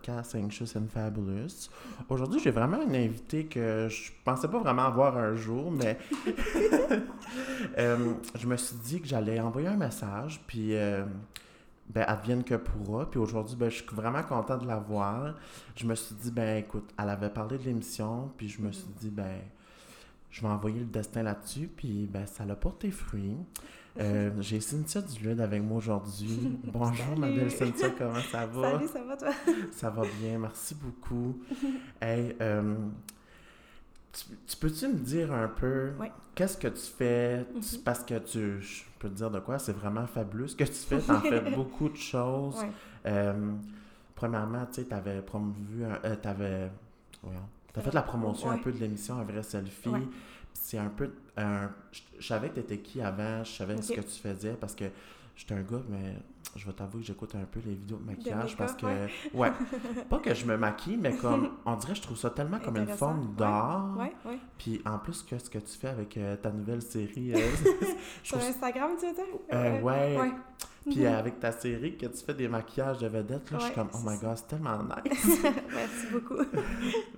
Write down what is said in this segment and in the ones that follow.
podcast Anxious and Fabulous. Aujourd'hui, j'ai vraiment un invité que je pensais pas vraiment avoir un jour, mais euh, je me suis dit que j'allais envoyer un message, puis euh, ben, advienne que pourra. Puis aujourd'hui, ben, je suis vraiment content de la voir. Je me suis dit, ben écoute, elle avait parlé de l'émission, puis je me suis dit, ben je vais envoyer le destin là-dessus, puis ben, ça l'a porté fruit. Euh, j'ai Cynthia Dulude avec moi aujourd'hui. Bonjour, ma belle Cynthia, comment ça va? Salut, ça va toi? ça va bien, merci beaucoup. hey, euh, tu, peux-tu me dire un peu qu'est-ce que tu fais? Mhm. Parce que tu, je peux te dire de quoi, c'est vraiment fabuleux ce que tu fais. Tu en fais beaucoup de choses. Euh, premièrement, tu sais, tu avais promovu, tu avais, tu as fait la promotion un peu de l'émission Un vrai selfie c'est un peu. Je, savais que tu étais qui avant, je savais ce que tu faisais parce que j'étais un gars, mais je vais t'avouer que j'écoute un peu les vidéos de maquillage parce que. Ouais. pas que je me maquille, mais comme. On dirait que je trouve ça tellement comme une forme d'art. Ouais, ouais, Puis en plus, que ce que tu fais avec euh, ta nouvelle série. Euh, Sur Instagram, tu veux dire? Euh, ouais. Puis mhm. avec ta série, que tu fais des maquillages de vedettes, là, je suis comme, oh my god, c'est tellement nice. Merci beaucoup.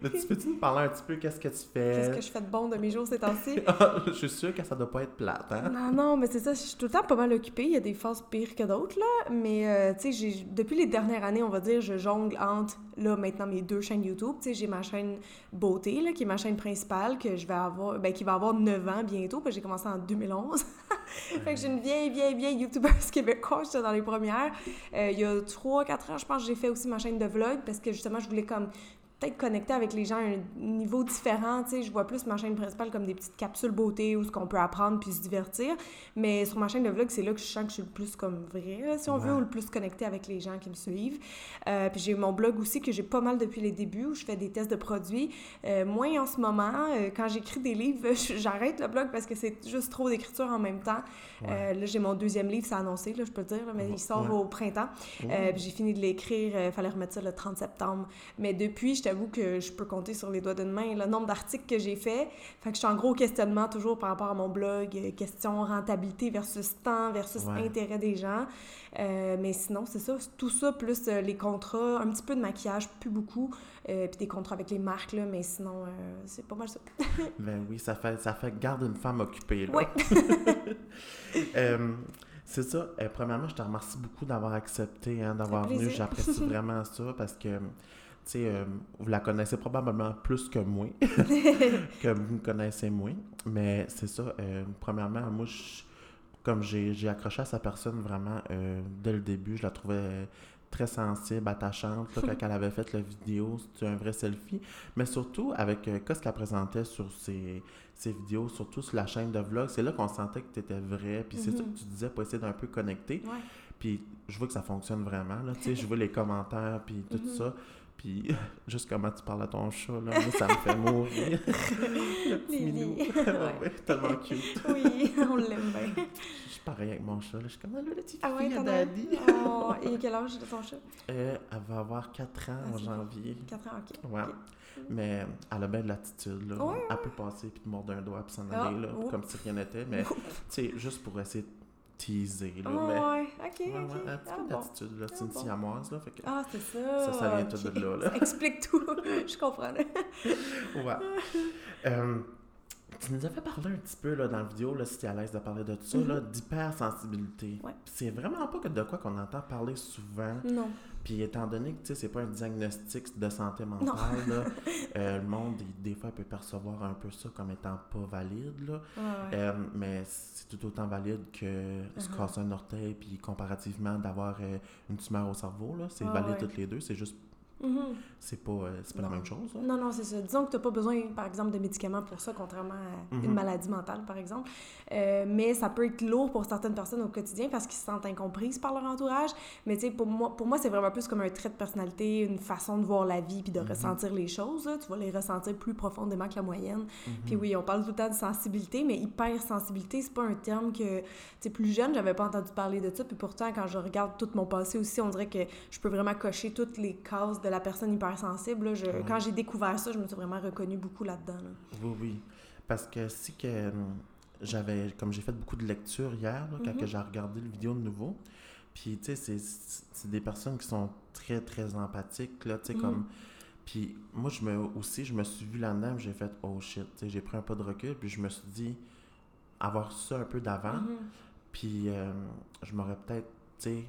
Mais tu peux-tu nous parler un petit peu qu'est-ce que tu fais? Qu'est-ce que je fais de bon de mes jours ces temps-ci? je suis sûre que ça doit pas être plate, hein? Non, non, mais c'est ça, je suis tout le temps pas mal occupée. Il y a des phases pires que d'autres, là. Mais, euh, tu sais, depuis les dernières années, on va dire, je jongle entre, là, maintenant, mes deux chaînes YouTube. Tu sais, j'ai ma chaîne Beauté, là, qui est ma chaîne principale, que je vais avoir, ben, qui va avoir 9 ans bientôt, parce que j'ai commencé en 2011. fait que j'ai une vieille, vieille, vieille YouTubeuse québécoise, j'étais dans les premières. Euh, il y a 3-4 ans, je pense, j'ai fait aussi ma chaîne de vlog parce que justement, je voulais comme peut-être connecter avec les gens à un niveau différent. Tu sais, je vois plus ma chaîne principale comme des petites capsules beauté où ce qu'on peut apprendre puis se divertir. Mais sur ma chaîne de vlog, c'est là que je sens que je suis le plus comme vrai, si on veut, ou le plus connecté avec les gens qui me suivent. Euh, puis j'ai mon blog aussi que j'ai pas mal depuis les débuts où je fais des tests de produits. Euh, moins en ce moment. Euh, quand j'écris des livres, j'arrête le blog parce que c'est juste trop d'écriture en même temps. là, j'ai mon deuxième livre, c'est annoncé, là, je peux le dire, mais il sort au printemps. j'ai fini de l'écrire, il fallait remettre ça le 30 septembre. Mais depuis, j'étais j'avoue que je peux compter sur les doigts d'une main le nombre d'articles que j'ai fait. Fait que je suis en gros questionnement toujours par rapport à mon blog, euh, question rentabilité versus temps versus intérêt des gens. Euh, mais sinon, c'est ça, tout ça, plus euh, les contrats, un petit peu de maquillage, plus beaucoup, puis des contrats avec les marques, là, mais sinon, c'est pas mal ça. ben oui, ça fait, ça fait garde une femme occupée, là. c'est ça. premièrement, je te remercie beaucoup d'avoir accepté, hein, d'avoir venu. J'apprécie vraiment ça parce que euh, vous la connaissez probablement plus que moi, que vous me connaissez moins. Mais c'est ça, euh, premièrement, moi, comme j'ai accroché à sa personne vraiment euh, dès le début, je la trouvais très sensible, attachante. quand elle avait fait la vidéo, c'était un vrai selfie. Mais surtout, avec ce qu'elle présentait sur ses, ses, vidéos, surtout sur la chaîne de vlog, c'est là qu'on sentait que tu étais vrai. Puis c'est ça mm-hmm. que tu disais pour essayer d'un peu connecter. Puis je vois que ça fonctionne vraiment. Là, je vois les commentaires, puis tout mm-hmm. ça. Puis, juste comment tu parles à ton chat, là, ça me fait mourir. le petit minou. ouais. tellement cute. oui, on l'aime bien. Je suis pareil avec mon chat, là. Je suis comme, ah, le petit ah, fille à daddy. oh, et quel âge de ton chat? Euh, elle va avoir 4 ans en ah, janvier. 4 ans, OK. Ouais. Mais elle a bien de l'attitude, là. Ouais. Elle peut passer puis mordre un doigt puis s'en aller, là, comme si rien n'était. Mais, tu sais, juste pour essayer de teaser. Là, oh, mais, ouais, ok. Ouais, ouais, un petit peu d'attitude, là. C'est une siamoise, là. Fait que, ah, c'est ça. Ça, ça vient tout de là, là. Ça explique tout. Je comprends. ouais. Euh, tu nous avais parlé un petit peu là, dans la vidéo, là, si tu es à l'aise de parler de ça, mm-hmm. d'hypersensibilité. Ouais. C'est vraiment pas que de quoi qu'on entend parler souvent. Non. Puis étant donné que c'est pas un diagnostic de santé mentale, là, euh, le monde, des, fois, peut percevoir un peu ça comme étant pas valide. Là. Euh, mais c'est tout autant valide que se uh-huh. casser un orteil, puis comparativement d'avoir euh, une tumeur au cerveau. C'est valide toutes les deux. C'est juste Mm-hmm. C'est pas, euh, pas la même chose. Hein? Non, non, c'est ça. Disons que tu n'as pas besoin, par exemple, de médicaments pour ça, contrairement à une mm-hmm. maladie mentale, par exemple. Euh, mais ça peut être lourd pour certaines personnes au quotidien parce qu'ils se sentent incomprises par leur entourage. Mais tu sais, pour moi, pour moi c'est vraiment plus comme un trait de personnalité, une façon de voir la vie puis de mm-hmm. ressentir les choses. Tu vas les ressentir plus profondément que la moyenne. Puis oui, on parle tout le temps de sensibilité, mais hypersensibilité, c'est pas un terme que, tu sais, plus jeune, j'avais pas entendu parler de ça. Puis pourtant, quand je regarde tout mon passé aussi, on dirait que je peux vraiment cocher toutes les cases de la personne hypersensible, je, quand j'ai découvert ça, je me suis vraiment reconnue beaucoup là-dedans. Oui, oui. Parce que si que hum, j'avais, comme j'ai fait beaucoup de lectures hier, quand mm-hmm. j'ai regardé le vidéo de nouveau, Puis, tu sais, c'est des personnes qui sont très, très empathiques, là, tu sais, comme... Puis moi, je me, aussi, je me suis vu là-dedans, j'ai fait « Oh shit », tu sais, j'ai pris un pas de recul, puis je me suis dit, avoir ça un peu d'avant, mm-hmm. puis euh, je m'aurais peut-être, tu sais,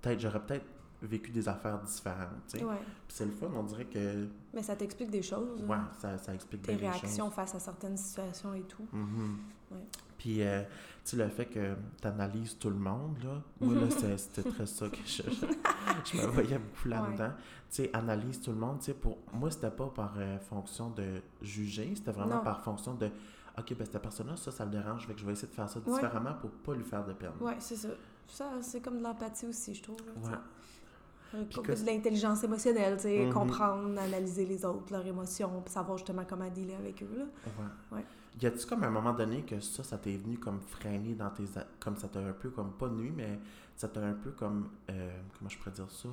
peut-être, j'aurais peut-être vécu des affaires différentes. Puis c'est le fun, on dirait que... Mais ça t'explique des choses. Ouais, ça, ça explique des choses. Tes réactions face à certaines situations et tout. Mm-hmm. ouais. Puis, euh, tu sais, le fait que tu analyses tout le monde, là, moi, là, c'était très ça que je, je, me voyais beaucoup là-dedans. Tu sais, analyse tout le monde, tu sais, pour moi, c'était pas par euh, fonction de juger, c'était vraiment par fonction de, OK, ben cette personne-là, ça, ça le dérange, fait que je vais essayer de faire ça différemment pour pas lui faire de peine. Oui, c'est ça. Ça, c'est comme de l'empathie aussi, je trouve. Ouais. De l'intelligence émotionnelle, tu sais, mm-hmm. comprendre, analyser les autres, leurs émotions, puis savoir justement comment dealer avec eux, là. Ouais. ouais. Y a-tu comme un moment donné que ça, ça t'est venu comme freiner dans tes... Comme ça t'a un peu comme... Pas nuit, mais ça t'a un peu comme... Euh, comment je pourrais dire ça?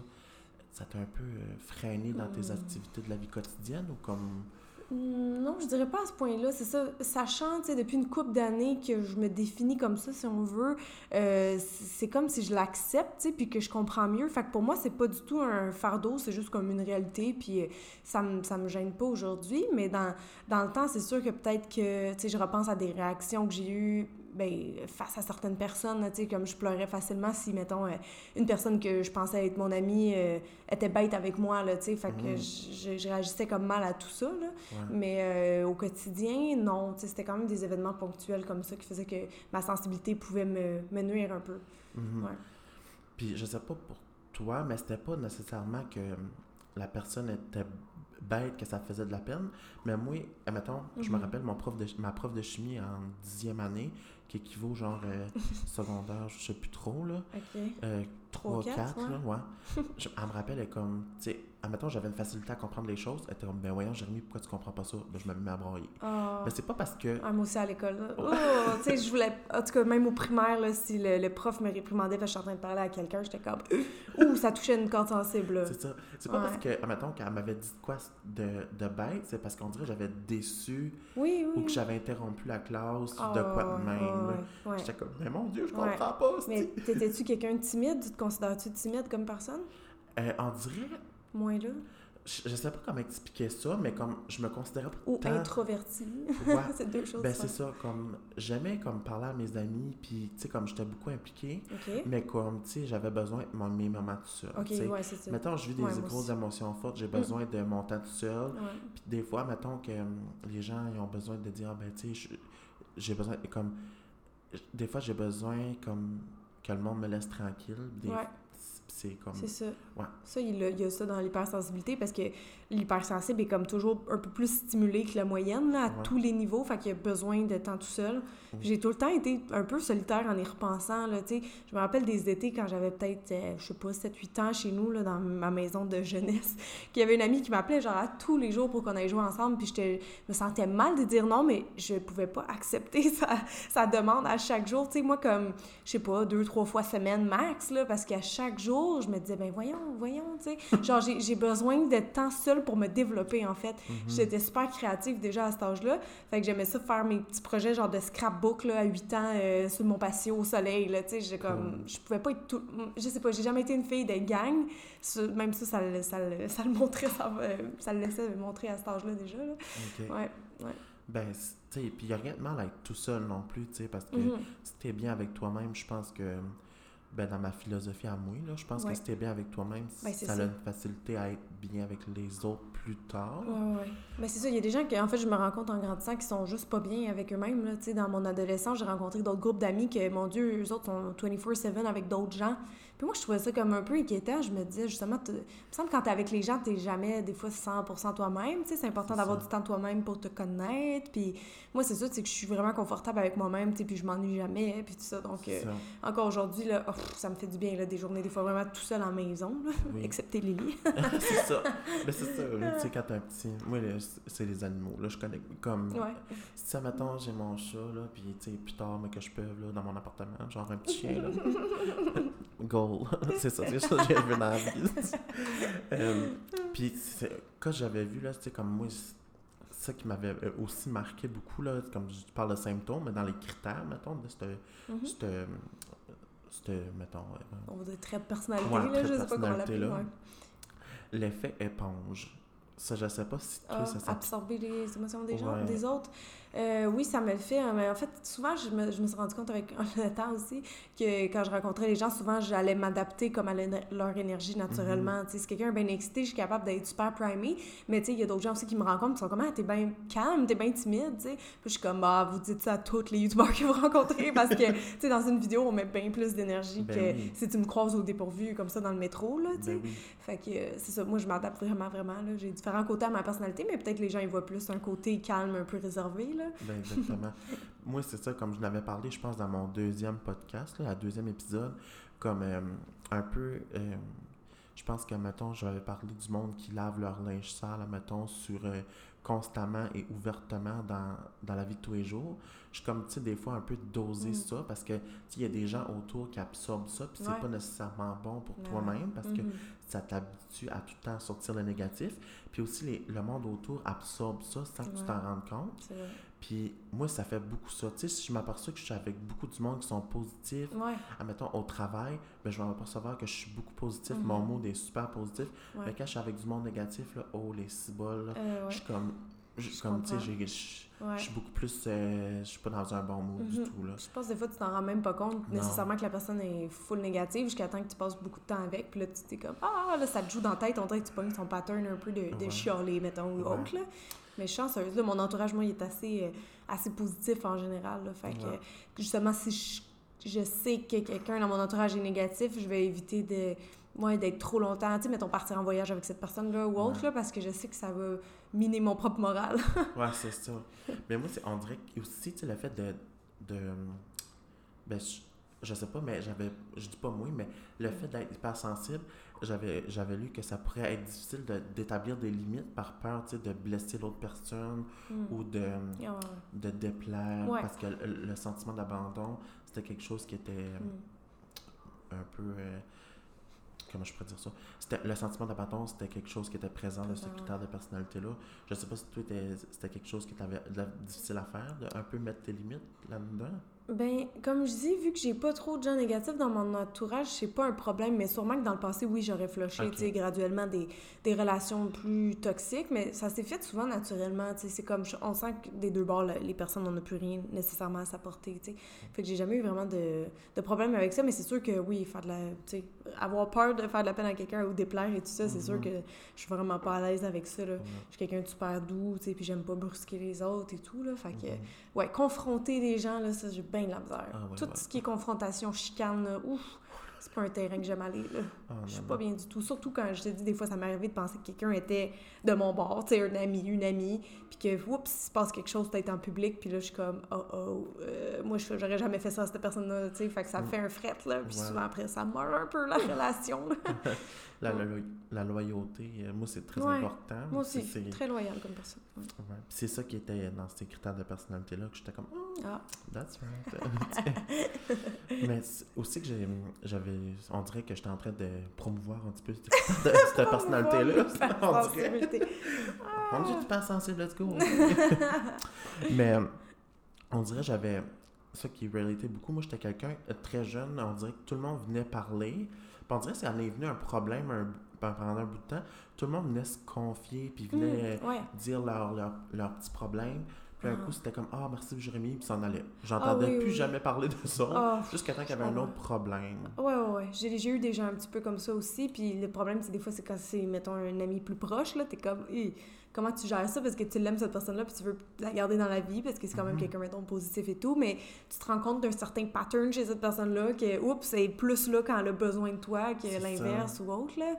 Ça t'a un peu euh, freiné dans tes hmm. activités de la vie quotidienne ou comme... Hmm, non, je dirais pas à ce point-là. C'est ça. Sachant, tu sais, depuis une couple d'années que je me définis comme ça, si on veut, euh, c'est comme si je l'accepte, tu sais, puis que je comprends mieux. Fait que pour moi, c'est pas du tout un fardeau, c'est juste comme une réalité, puis euh, ça me, ça me gêne pas aujourd'hui. Mais dans, dans le temps, c'est sûr que peut-être que, tu sais, je repense à des réactions que j'ai eues ben, face à certaines personnes, tu sais, comme je pleurais facilement si, mettons, euh, une personne que je pensais être mon amie euh, était bête avec moi, là, tu sais, fait que mhm. je, réagissais comme mal à tout ça, là. Mais euh, au quotidien, non, tu sais, c'était quand même des événements ponctuels comme ça qui faisaient que ma sensibilité pouvait me, me nuire un peu. Mhm. Puis je sais pas pour toi, mais c'était pas nécessairement que la personne était bête que ça faisait de la peine. Mais moi, admettons, je me mhm. rappelle mon prof de, ma prof de chimie en dixième année, qui équivaut genre euh, secondaire, je sais plus trop, là. OK. Euh, 3, 4, là, ouais. je, elle me rappelle, elle est comme, tu sais, admettons, j'avais une facilité à comprendre les choses. Elle était comme, ben voyons, Jérémy, pourquoi tu comprends pas ça? Ben, je me mets à broyer. Oh. Mais c'est pas parce que. Ah, moi aussi à l'école. Oh, tu sais, je voulais. En tout cas, même au primaire, là, si le, prof me réprimandait parce que je suis en train de parler à quelqu'un, j'étais comme, ouh, ça touchait une corde sensible. C'est ça. C'est pas parce que, admettons, qu'elle m'avait dit quoi de, de bête, c'est parce qu'on dirait que j'avais déçu. Oui, oui. Ou que j'avais interrompu la classe de quoi de même. J'étais comme, mais mon Dieu, je comprends pas. Mais t'étais-tu quelqu'un de timide? Tu te considères-tu timide comme personne? Euh, on dirait. Moins là? Je, sais pas comment expliquer ça, mais comme je me considérais pas Ou introverti. c'est deux choses. Ben, c'est ça. Comme, j'aimais comme parler à mes amis, puis, tu sais, comme j'étais beaucoup impliquée. Mais comme, tu sais, j'avais besoin de mes moments tout seul. OK, ouais, c'est ça. Mettons, je vis des grosses émotions fortes, j'ai besoin de mon temps tout seul. Puis des fois, mettons que hum, les gens, ils ont besoin de dire, ben, tu sais, j'ai besoin, comme, des fois, j'ai besoin, comme, que le monde me laisse tranquille. Des, c'est comme. C'est ça. Ouais. Ça, il, y a ça dans l'hypersensibilité parce que l'hypersensible est comme toujours un peu plus stimulé que la moyenne là, à tous les niveaux. Fait qu'il a besoin de temps tout seul. Mhm. J'ai tout le temps été un peu solitaire en y repensant. Là, je me rappelle des étés quand j'avais peut-être, euh, je sais pas, 7-8 ans chez nous, là, dans ma maison de jeunesse, qu'il y avait une amie qui m'appelait genre à tous les jours pour qu'on aille jouer ensemble. Puis je me sentais mal de dire non, mais je pouvais pas accepter sa, sa demande à chaque jour. sais moi, comme, je sais pas, deux, trois fois semaine max, là, parce qu'à chaque jour, je me disais, ben voyons, voyons, tu sais. Genre, j'ai besoin de temps seul pour me développer, en fait. Mhm. J'étais super créative déjà à cet âge-là. Fait que j'aimais ça faire mes petits projets, genre de scrapbook, là, à 8 ans, euh, sur mon patio au soleil, là, tu sais. comme... Je pouvais pas être tout... Je sais pas, j'ai jamais été une fille de gang. Même ça, ça, ça, ça, le montrait, ça, ça le laissait montrer à cet âge-là, déjà, là. Ouais, ouais. Ben, tu sais, puis il n'y a rien de mal à être tout seul non plus, tu sais, parce que mhm. si tu es bien avec toi-même, je pense que ben, dans ma philosophie à moi, là, je pense que si tu es bien avec toi-même, ben, ça, a une facilité à être bien avec les autres plus tard. Oui, oui. Mais c'est ça, il y a des gens qui, en fait, je me rends compte en grandissant, qui sont juste pas bien avec eux-mêmes. Là. Dans mon adolescence, j'ai rencontré d'autres groupes d'amis que, mon Dieu, eux autres sont 24-7 avec d'autres gens. Puis moi, je trouvais ça comme un peu inquiétant. Je me disais, justement, il me semble que quand t'es avec les gens, t'es jamais, des fois, 100% toi-même. Tu sais, c'est important d'avoir du temps toi-même pour te connaître. Puis moi, c'est ça, c'est que je suis vraiment confortable avec moi-même, tu sais, puis je m'ennuie jamais, puis tout ça. Donc, euh, encore aujourd'hui, là, oh, ça me fait du bien, là, des journées, des fois, vraiment tout seul en maison, là, excepté Lily. c'est ça. Mais c'est ça, tu sais, quand t'es un petit... Moi, c'est les animaux, là, je connais comme... Ouais. Si, ça, mettons, j'ai mon chat, là, puis, tu sais, plus tard, mais que je peux, là, dans mon appartement, genre un petit chien, là. c'est ça, c'est ça que j'ai vu dans la vie. euh, puis quand j'avais vu, là, c'était comme moi, ça qui m'avait euh, aussi marqué beaucoup, là, comme je parle de symptômes, mais dans les critères, mettons, de cette, c'était, mettons... On va dire très personnalité, là, je sais pas comment l'appeler. Ouais. L'effet éponge. Ça, je sais pas si toi, ah, ça Absorber les émotions des gens, des autres. Euh, oui, ça me le fait. Hein, mais en fait, souvent, je me, je me suis rendu compte avec le temps aussi que quand je rencontrais les gens, souvent, j'allais m'adapter comme à leur énergie naturellement. Mm-hmm. Si quelqu'un est bien excité, je suis capable d'être super primée. Mais il y a d'autres gens aussi qui me rencontrent qui sont comme, ah, t'es bien calme, t'es bien timide. Puis je suis comme, bah, vous dites ça à tous les youtubeurs que vous rencontrez parce que, dans une vidéo, on met bien plus d'énergie ben que si tu me croises au dépourvu comme ça dans le métro. Là, ben Fait que euh, c'est ça. Moi, je m'adapte vraiment, vraiment. J'ai différents côtés à ma personnalité, mais peut-être les gens, ils voient plus un côté calme, un peu réservé. Ben, exactement. Moi, c'est ça, comme je l'avais parlé, je pense, dans mon deuxième podcast, là, la deuxième épisode, comme euh, un peu. Euh, je pense que, mettons, j'avais parlé du monde qui lave leur linge sale, mettons, sur euh, constamment et ouvertement dans, dans, la vie de tous les jours. Je suis comme, tu sais, des fois un peu doser mm. ça parce que, il y a des gens autour qui absorbent ça, puis c'est pas nécessairement bon pour toi-même parce que mm-hmm. ça t'habitue à tout le temps sortir le négatif. Puis aussi, les, le monde autour absorbe ça sans que tu t'en rendes compte. Puis moi, ça fait beaucoup ça. Tu sais, si je m'aperçois que je suis avec beaucoup de monde qui sont positifs, admettons au travail, ben, je vais m'apercevoir que je suis beaucoup positif. Mon mm-hmm. mood est super positif. Mais quand je suis avec du monde négatif, là, oh, les ciboles, euh, je suis comme. Je, comme, tu sais, je suis beaucoup plus. Euh, je suis pas dans un bon mood du mm-hmm. tout. Là. Je pense que des fois, tu t'en rends même pas compte nécessairement que la personne est full négative jusqu'à temps que tu passes beaucoup de temps avec. Puis là, tu t'es comme, ah, là, ça te joue dans la tête. On dirait que tu pognes ton pattern un peu de, de chialer, mettons, ou autre. Là. Mais chanceuse, là, mon entourage, moi, il est assez, euh, assez positif en général. Là, fait que, justement, si je, sais que quelqu'un dans mon entourage est négatif, je vais éviter de moi d'être trop longtemps, tu sais, mettons partir en voyage avec cette personne-là ou autre, là, parce que je sais que ça va miner mon propre moral. ouais, c'est ça. Mais moi, on dirait aussi, tu sais, le fait de. de ben, je, je sais pas, mais j'avais. Je dis pas moi, mais le fait d'être hyper sensible, j'avais, j'avais lu que ça pourrait être difficile de, d'établir des limites par peur de blesser l'autre personne hmm. ou de, de déplaire. Parce que le, sentiment d'abandon, c'était quelque chose qui était hmm. un peu. Euh, comment je pourrais dire ça? C'était, le sentiment d'abandon, c'était quelque chose qui était présent dans ce critère de personnalité-là. Je sais pas si toi, c'était quelque chose qui était difficile à faire, de un peu mettre tes limites là-dedans? Ben, comme je dis, vu que j'ai pas trop de gens négatifs dans mon entourage, c'est pas un problème, mais sûrement que dans le passé, oui, j'aurais flushé, tu sais, graduellement des, des, relations plus toxiques, mais ça s'est fait souvent naturellement, tu sais, c'est comme, on sent que des deux bords, les personnes n'ont plus rien nécessairement à s'apporter, tu sais. Fait que j'ai jamais eu vraiment de, de problème avec ça, mais c'est sûr que, oui, faire de la, tu sais, avoir peur de faire de la peine à quelqu'un ou déplaire et tout ça, c'est sûr mhm. que je suis vraiment pas à l'aise avec ça, là. Je suis quelqu'un de super doux, tu sais, puis j'aime pas brusquer les autres et tout, là, fait que, mhm. ouais, confronter des gens, là, ça, j'ai bien de la misère. Ah tout ce qui est confrontation, chicane, ouf, c'est pas un terrain que j'aime aller. Là. Ah, je suis pas bien du tout. Surtout quand je te dis, des fois, ça m'est arrivé de penser que quelqu'un était de mon bord, tu sais, un ami, une amie, puis que, oups, il se passe quelque chose peut-être en public, puis là, je suis comme, oh oh, euh, moi, j'aurais jamais fait ça à cette personne-là, tu sais, fait que ça mm. fait un fret, là, puis souvent après, ça meurt un peu la relation. la, la, loyauté, euh, moi, c'est très important. Moi aussi, c'est très loyal comme personne. C'est ça qui était dans ces critères de personnalité-là, que j'étais comme, oh, ah. that's right. Mais aussi que j'avais, on dirait que j'étais en train de promouvoir un petit peu cette, personnalité-là. on dirait. On dit, tu pas sensible, let's go. Mais on dirait j'avais ça qui réalité beaucoup. Moi, j'étais quelqu'un euh, très jeune, on dirait que tout le monde venait parler on dirait que ça en est venu un problème un, pendant un bout de temps. Tout le monde venait se confier, puis venait mmh, dire leurs leur, leur petits problèmes. Puis un ah. coup, c'était comme Ah, merci Jérémy, puis s'en allait. J'entendais ah plus jamais parler de ça, ah, jusqu'à temps qu'il y avait un autre problème. Ouais, ouais, ouais. J'ai eu des gens un petit peu comme ça aussi. Puis le problème, c'est des fois, c'est quand c'est, mettons, un ami plus proche, là, t'es comme comment tu gères ça parce que tu l'aimes cette personne-là puis tu veux la garder dans la vie parce que c'est quand même mhm. quelqu'un mettons positif et tout mais tu te rends compte d'un certain pattern chez cette personne-là que oups c'est plus là quand elle a besoin de toi que l'inverse ou autre là.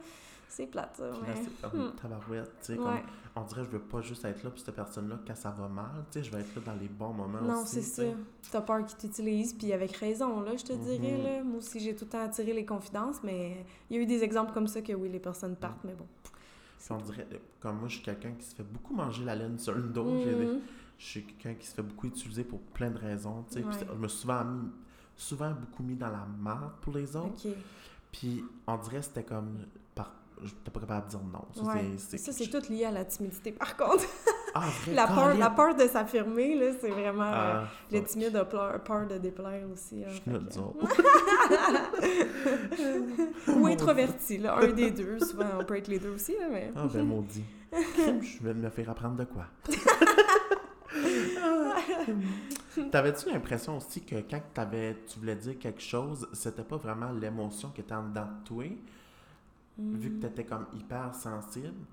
C'est plate ça c'est comme hmm. tabarouette tu sais comme on dirait je veux pas juste être là pour cette personne-là quand ça va mal tu sais je veux être là dans les bons moments non c'est ça. T'as peur qu'ils t'utilisent puis avec raison là je te dirais mhm. là. Moi aussi j'ai tout le temps attiré les confidences mais il y a eu des exemples comme ça que oui les personnes partent mais bon on dirait, comme moi, je suis quelqu'un qui se fait beaucoup manger la laine sur le dos. Mm. Je suis quelqu'un qui se fait beaucoup utiliser pour plein de raisons. Je me suis souvent, souvent beaucoup mis dans la merde pour les autres. Puis on dirait que c'était comme. Par... J'étais pas capable de dire non. Ça, c'est tout lié à la timidité, par contre. Ah, vrai, la, peur, la peur de s'affirmer, là, c'est vraiment... Ah, euh, le fuck. timide a peur, peur de déplaire aussi. hein, Je suis que-. Ou introverti, là, un des deux. Souvent, on peut être les deux aussi, là, mais... Ah, ben maudit. Je vais me faire apprendre de quoi? T'avais-tu l'impression aussi que quand t'avais, tu voulais dire quelque chose, c'était pas vraiment l'émotion qui était en dedans de toi, vu que t'étais comme hyper sensible,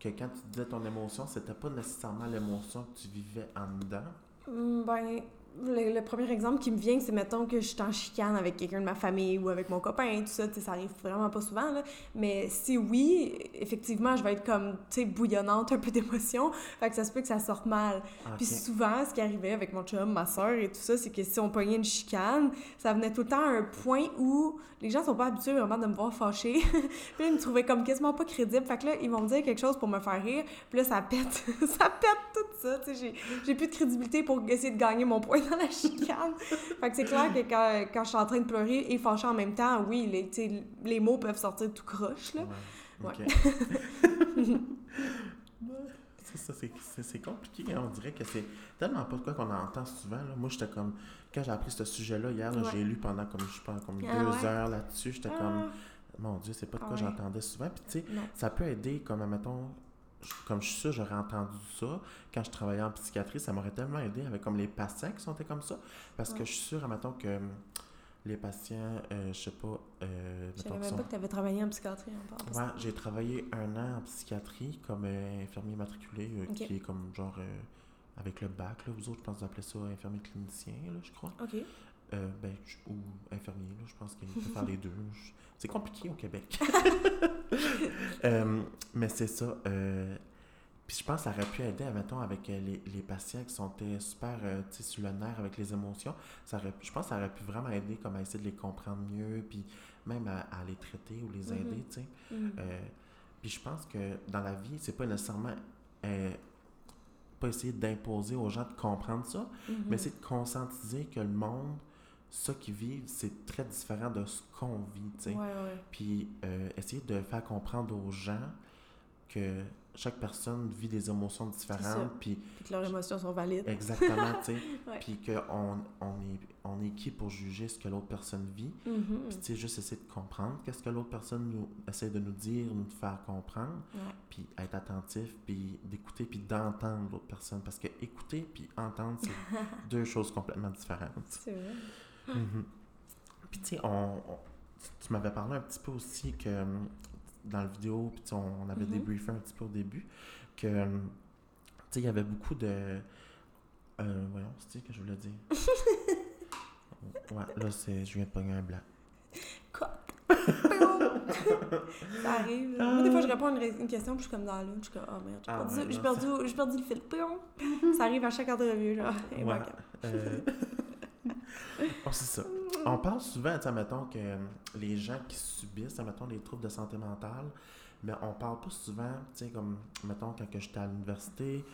que quand tu disais ton émotion, c'était pas nécessairement l'émotion que tu vivais en dedans? Hmm, Ben, le, le premier exemple qui me vient, c'est mettons que je suis en chicane avec quelqu'un de ma famille ou avec mon copain, tout ça, ça arrive vraiment pas souvent, là. Mais si oui, effectivement, je vais être comme, tu sais, bouillonnante, un peu d'émotion. Fait que ça se peut que ça sorte mal. Ah, Puis souvent, ce qui arrivait avec mon chum, ma soeur et tout ça, c'est que si on pognait une chicane, ça venait tout le temps à un point où les gens sont pas habitués vraiment de me voir fâchée. puis ils me trouvaient comme quasiment pas crédible. Fait que là, ils vont me dire quelque chose pour me faire rire. Puis là, ça pète. ça pète tout ça. Tu sais, j'ai- j'ai plus de crédibilité pour essayer de gagner mon point dans la chicane. fait que c'est clair que quand, quand je suis en train de pleurer et fâchée en même temps, oui, les, les mots peuvent sortir tout croche, là. Ouais. C'est compliqué. hein. On dirait que c'est tellement pas de quoi qu'on entend souvent. là. Moi, j'étais comme. Quand j'ai appris ce sujet-là hier, Ouais. j'ai lu pendant comme, je pense, comme Ah deux ouais? heures là-dessus. J'étais comme. Ah, Mon Dieu, c'est pas de Ah quoi j'entendais souvent. Puis, tu sais, ça peut aider, comme, mettons, comme je suis sûr, j'aurais entendu ça quand je travaillais en psychiatrie. Ça m'aurait tellement aidé avec comme les patients qui sont comme ça. Parce que je suis sûr, mettons, que hum, les patients, euh, je sais pas, euh, Je savais même sont- pas que tu avais travaillé en psychiatrie en. Ouais, j'ai travaillé un an en psychiatrie comme euh, infirmier matriculé, euh, qui est comme genre euh, avec le bac. Là. Vous autres, je pense que vous appelez ça infirmier clinicien, là, je crois. OK. Euh, ben, ou infirmier, là, je pense qu'il peut faire les deux. Je- C'est compliqué au Québec. Euh, mais c'est ça. euh, puis je pense que ça aurait pu aider, mettons, avec euh, les, les patients qui sont super euh, sur le nerf avec les émotions. Ça aurait, je pense que ça aurait pu vraiment aider comme à essayer de les comprendre mieux, puis même à, à les traiter ou les Mhm. aider. Euh, puis je pense que dans la vie, c'est pas nécessairement pas essayer d'imposer aux gens de comprendre ça, Mhm. mais c'est de conscientiser que le monde, ça qu'ils vivent, c'est très différent de ce qu'on vit, tu sais. Ouais, ouais. Puis euh, essayer de faire comprendre aux gens que chaque personne vit des émotions différentes, puis Puis que leurs émotions sont valides. exactement, tu sais, Ouais. puis qu'on on est, on est qui pour juger ce que l'autre personne vit, Mhm. puis tu sais, juste essayer de comprendre qu'est-ce que l'autre personne nous essaie de nous dire, nous faire comprendre, Ouais. puis être attentif, puis d'écouter, puis d'entendre l'autre personne. Parce que écouter puis entendre, c'est deux choses complètement différentes. C'est vrai. Mhm. Puis tu sais, on, on- tu m'avais parlé un petit peu aussi que hum, dans la vidéo, puis on, avait Mhm. débriefé un petit peu au début, que hum, tu sais, il y avait beaucoup de. Euh, voyons, c'est que je voulais dire? ouais, là, c'est, je viens de pogner un blanc. ça arrive. là. Moi, des fois, je réponds à une, question, puis je suis comme dans la lune. Je suis comme, oh merde, j'ai Ah perdu, ouais, non, perdu, j'ai perdu le fil. Ça arrive à chaque entrevue, genre. Et Ouais. Euh, oh, c'est ça. On parle souvent, tu mettons, que euh, les gens qui subissent, mettons, les troubles de santé mentale, mais on parle pas souvent, tu sais, comme, mettons, quand j'étais à l'université,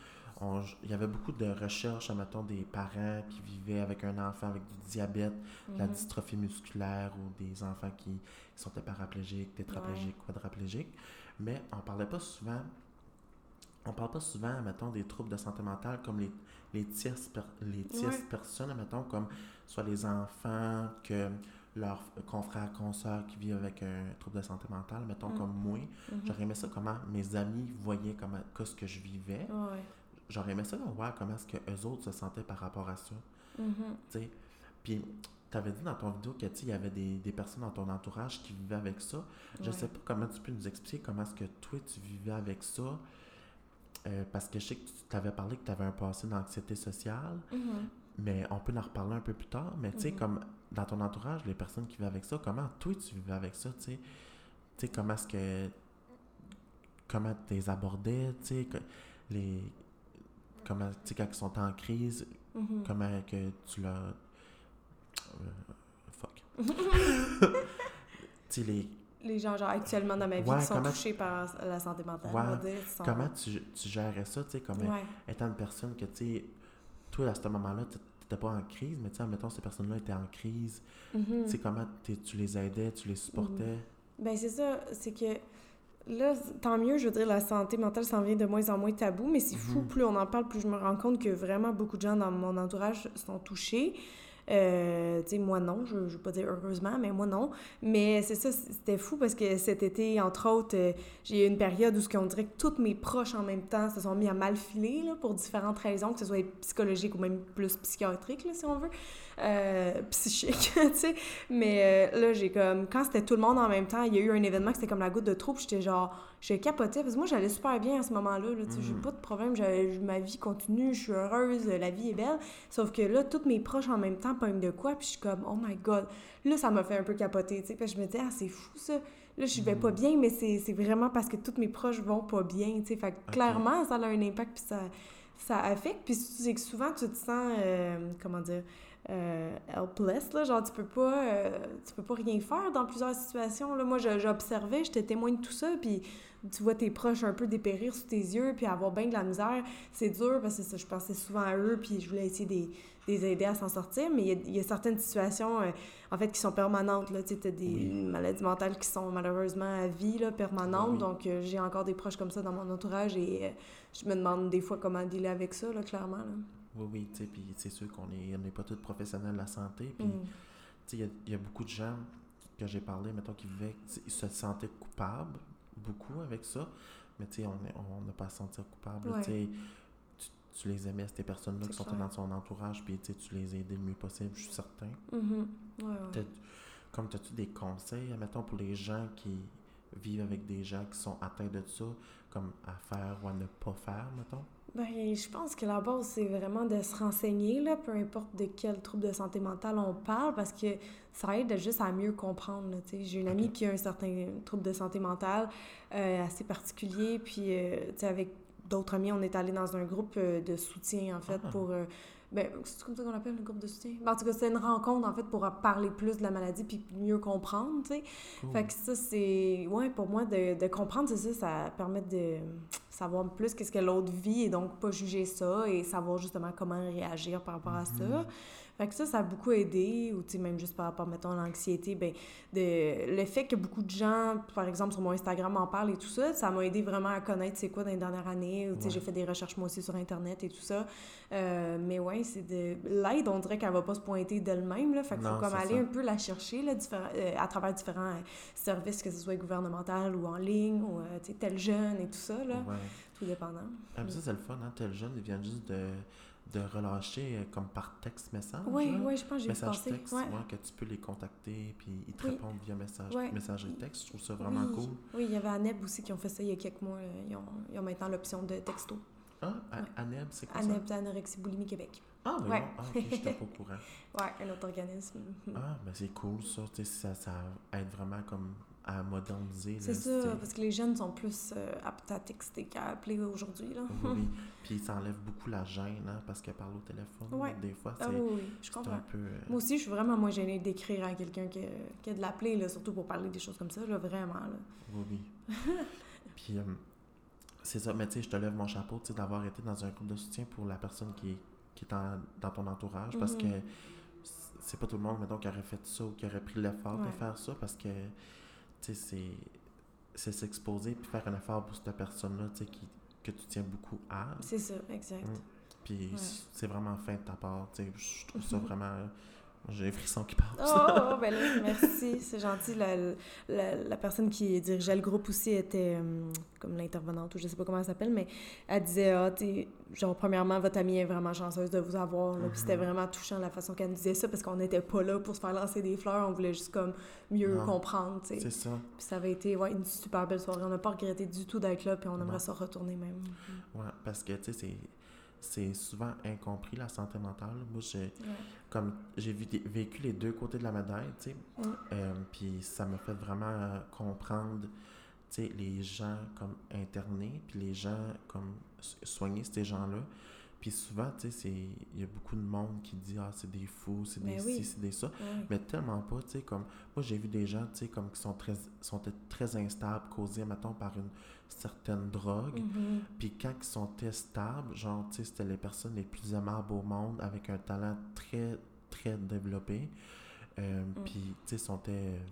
il y avait beaucoup de recherches, mettons, des parents qui vivaient avec un enfant avec du diabète, de la Mhm. dystrophie musculaire ou des enfants qui, qui sont paraplégiques, tétraplégiques, quadraplégiques. Mais on parlait pas souvent, on parle pas souvent, mettons, des troubles de santé mentale comme les, les tierces, per- les tierces Ouais. personnes, mettons, comme soit les enfants, que leurs confrères, consoeurs qui vivent avec un trouble de santé mentale, mettons, Mm. comme moi. Mhm. J'aurais aimé ça comment mes amis voyaient comment, qu'est-ce que je vivais. Ouais. J'aurais aimé ça voir comment est-ce que eux autres se sentaient par rapport à ça. Mhm. tu sais. Puis, tu avais dit dans ton vidéo que il y avait des, des personnes dans ton entourage qui vivaient avec ça. Je Ouais. sais pas comment tu peux nous expliquer comment est-ce que toi tu vivais avec ça. Euh, parce que je sais que tu t'avais parlé que tu avais un passé d'anxiété sociale, Mhm. mais on peut en reparler un peu plus tard. Mais tu sais, Mhm. comme dans ton entourage, les personnes qui vivent avec ça, comment toi tu vivais avec ça, tu sais? Tu sais, comment est-ce que. Comment tu les abordais, tu sais? Les. Comment, tu sais, quand ils sont en crise, Mhm. comment que tu leur. euh, fuck. tu sais, les. Les gens, genre, actuellement dans ma vie, Ouais, qui sont touchés par la santé mentale, Ouais, on va dire. sont- Comment tu, tu gérais ça, tu sais, comme Ouais. étant une personne que, tu sais, toi, à ce moment-là, tu n'étais pas en crise, mais tu sais, mettons, ces personnes-là étaient en crise. Mhm. Tu sais, comment tu les aidais, tu les supportais? Ben c'est ça, c'est que là, tant mieux, je veux dire, la santé mentale s'en vient de moins en moins tabou, mais c'est fou, mhm. plus on en parle, plus je me rends compte que vraiment beaucoup de gens dans mon entourage sont touchés. Euh, tu sais, moi non, je ne veux pas dire heureusement, mais moi non. Mais c'est ça, c'était fou parce que cet été, entre autres, euh, j'ai eu une période où ce qu'on dirait que tous mes proches en même temps se sont mis à mal filer là, pour différentes raisons, que ce soit psychologique ou même plus psychiatrique, si on veut. Euh, psychique, tu sais. Mais euh, là, j'ai comme, quand c'était tout le monde en même temps, il y a eu un événement qui c'était comme la goutte de troupe, j'étais genre, je capotais, parce que moi, j'allais super bien à ce moment-là, là, tu sais, j'ai mm. pas de problème, ma vie continue, je suis heureuse, la vie est belle. Sauf que là, tous mes proches en même temps pognent de quoi, puis je suis comme, oh my god. Là, ça m'a fait un peu capoter, tu sais, puis je me disais, ah, c'est fou ça. Là, je vais pas mm. bien, mais c'est vraiment parce que tous mes proches vont pas bien, tu sais. Fait clairement, ça a un impact, puis ça, ça affecte. Puis c'est que souvent, tu te sens, euh, comment dire, euh, helpless, là, genre tu peux pas euh, peux pas rien faire dans plusieurs situations. Là. Moi, j'observais, j'étais témoin de tout ça, puis tu vois tes proches un peu dépérir sous tes yeux, puis avoir bien de la misère. C'est dur parce que je pensais souvent à eux, puis je voulais essayer de les aider à s'en sortir, mais il y, a certaines situations, euh, en fait, qui sont permanentes. Tu as des maladies mentales qui sont malheureusement à vie, là, permanentes. Donc, j'ai encore des proches comme ça dans mon entourage et je me demande des fois comment dealer avec ça, là, clairement. Là. Oui, oui, tu sais, puis c'est sûr qu'on n'est pas tous professionnels de la santé. Puis, mm. tu sais, il y, a beaucoup de gens que j'ai parlé, mettons, qui vivaient, ils se sentaient coupables, beaucoup avec ça. Mais tu sais, on n'a pas à se sentir coupable. Tu sais, tu les aimais, ces personnes-là qui sont dans son entourage, puis tu les as aidés le mieux possible, je suis certain. Mm-hmm. Comme, as-tu des conseils, mettons, pour les gens qui vivent avec des gens qui sont atteints de ça, comme à faire ou à ne pas faire, mettons? Ben, je pense que la base, c'est vraiment de se renseigner, là, peu importe de quel trouble de santé mentale on parle, parce que ça aide juste à mieux comprendre. J'ai une amie qui a un certain trouble de santé mentale euh, assez particulier, puis euh, avec d'autres amis, on est allé dans un groupe euh, de soutien, en fait, ah. pour ben, c'est comme ça qu'on appelle le groupe de soutien? Ben, en tout cas, c'est une rencontre, en fait, pour parler plus de la maladie puis mieux comprendre, tu sais. Fait que ça, c'est... Ouais, pour moi, de, de comprendre, c'est ça, ça permet de savoir plus qu'est-ce que l'autre vit et donc pas juger ça et savoir justement comment réagir par rapport à ça. Fait que ça, ça a beaucoup aidé, ou tu sais, même juste par rapport, mettons, à l'anxiété, ben, de, le fait que beaucoup de gens, par exemple, sur mon Instagram en parlent et tout ça, ça m'a aidé vraiment à connaître c'est quoi dans les dernières années, ou tu sais, j'ai fait des recherches moi aussi sur Internet et tout ça. Euh, mais ouais, c'est de... L'aide, on dirait qu'elle va pas se pointer d'elle-même, là, fait qu'il faut comme aller un peu la chercher, là, euh, à travers différents euh, services, que ce soit gouvernemental ou en ligne, ou, tu sais, tel jeune et tout ça, là. Tout dépendant. Ah, ça, c'est le fun, hein? Tel jeune, il vient juste de de relâcher euh, comme par texte message. Oui, oui, je pense que j'ai Message texte, ouais. que tu peux les contacter puis ils te répondent via message, message et texte. Je trouve ça vraiment cool. Oui, il y avait Aneb aussi qui ont fait ça il y a quelques mois. Ils ont, ils ont maintenant l'option de texto. Ah, Aneb, c'est quoi Aneb, ça? Anorexie Boulimie Québec. Ah, ouais. ah, ok, j'étais pas au courant. ouais, un autre organisme. ah, mais c'est cool ça, ça, ça aide vraiment comme à moderniser. C'est ça, parce que les jeunes sont plus euh, aptes à texter qu'à appeler aujourd'hui. Là. oui, puis ça enlève beaucoup la gêne, hein, parce qu'elle parle au téléphone. Des fois, ah c'est oui, je comprends. un peu... Euh, Moi aussi, je suis vraiment moins gênée d'écrire à quelqu'un que, que de l'appeler, surtout pour parler des choses comme ça, là, vraiment. Là. Oui, puis, euh, c'est ça, mais tu sais, je te lève mon chapeau, tu sais, d'avoir été dans un groupe de soutien pour la personne qui, qui est dans ton entourage, parce que mhm. c'est pas tout le monde, mettons, qui aurait fait ça ou qui aurait pris l'effort de faire ça, parce que c'est s'exposer puis faire un effort pour cette personne-là, tu sais, que tu tiens beaucoup à. C'est ça, exact. Mm. Puis c'est vraiment fin de ta part, tu sais, je trouve ça vraiment j'ai frisson qui partent. Oh, oh, ben là, merci, c'est gentil. La, la, la, personne qui dirigeait le groupe aussi était hum, comme l'intervenante, ou je sais pas comment elle s'appelle, mais elle disait, ah, tu genre, premièrement, votre amie est vraiment chanceuse de vous avoir. Puis c'était mhm. vraiment touchant la façon qu'elle nous disait ça, parce qu'on n'était pas là pour se faire lancer des fleurs, on voulait juste comme mieux comprendre, tu sais. C'est ça. Puis ça avait été, ouais, une super belle soirée. On n'a pas regretté du tout d'être là, puis on aimerait ça retourner même. Ouais, parce que, tu sais, c'est c'est souvent incompris, la santé mentale. Moi, j'ai comme j'ai vécu les deux côtés de la médaille, tu sais. Euh, puis ça m'a fait vraiment euh, comprendre, tu sais, les gens comme internés, puis les gens comme soigner ces gens-là. Puis souvent, tu sais, il y a beaucoup de monde qui dit Ah, c'est des fous, c'est des ci, c'est des ça. Mais tellement pas, tu sais, comme. Moi, j'ai vu des gens, tu sais, comme qui sont très, sont très instables, causés, mettons, par une certaine drogue. Mm-hmm. Puis quand ils sont stables, genre, tu sais, c'était les personnes les plus aimables au monde, avec un talent très, très développé. Euh, puis, tu sais, sont...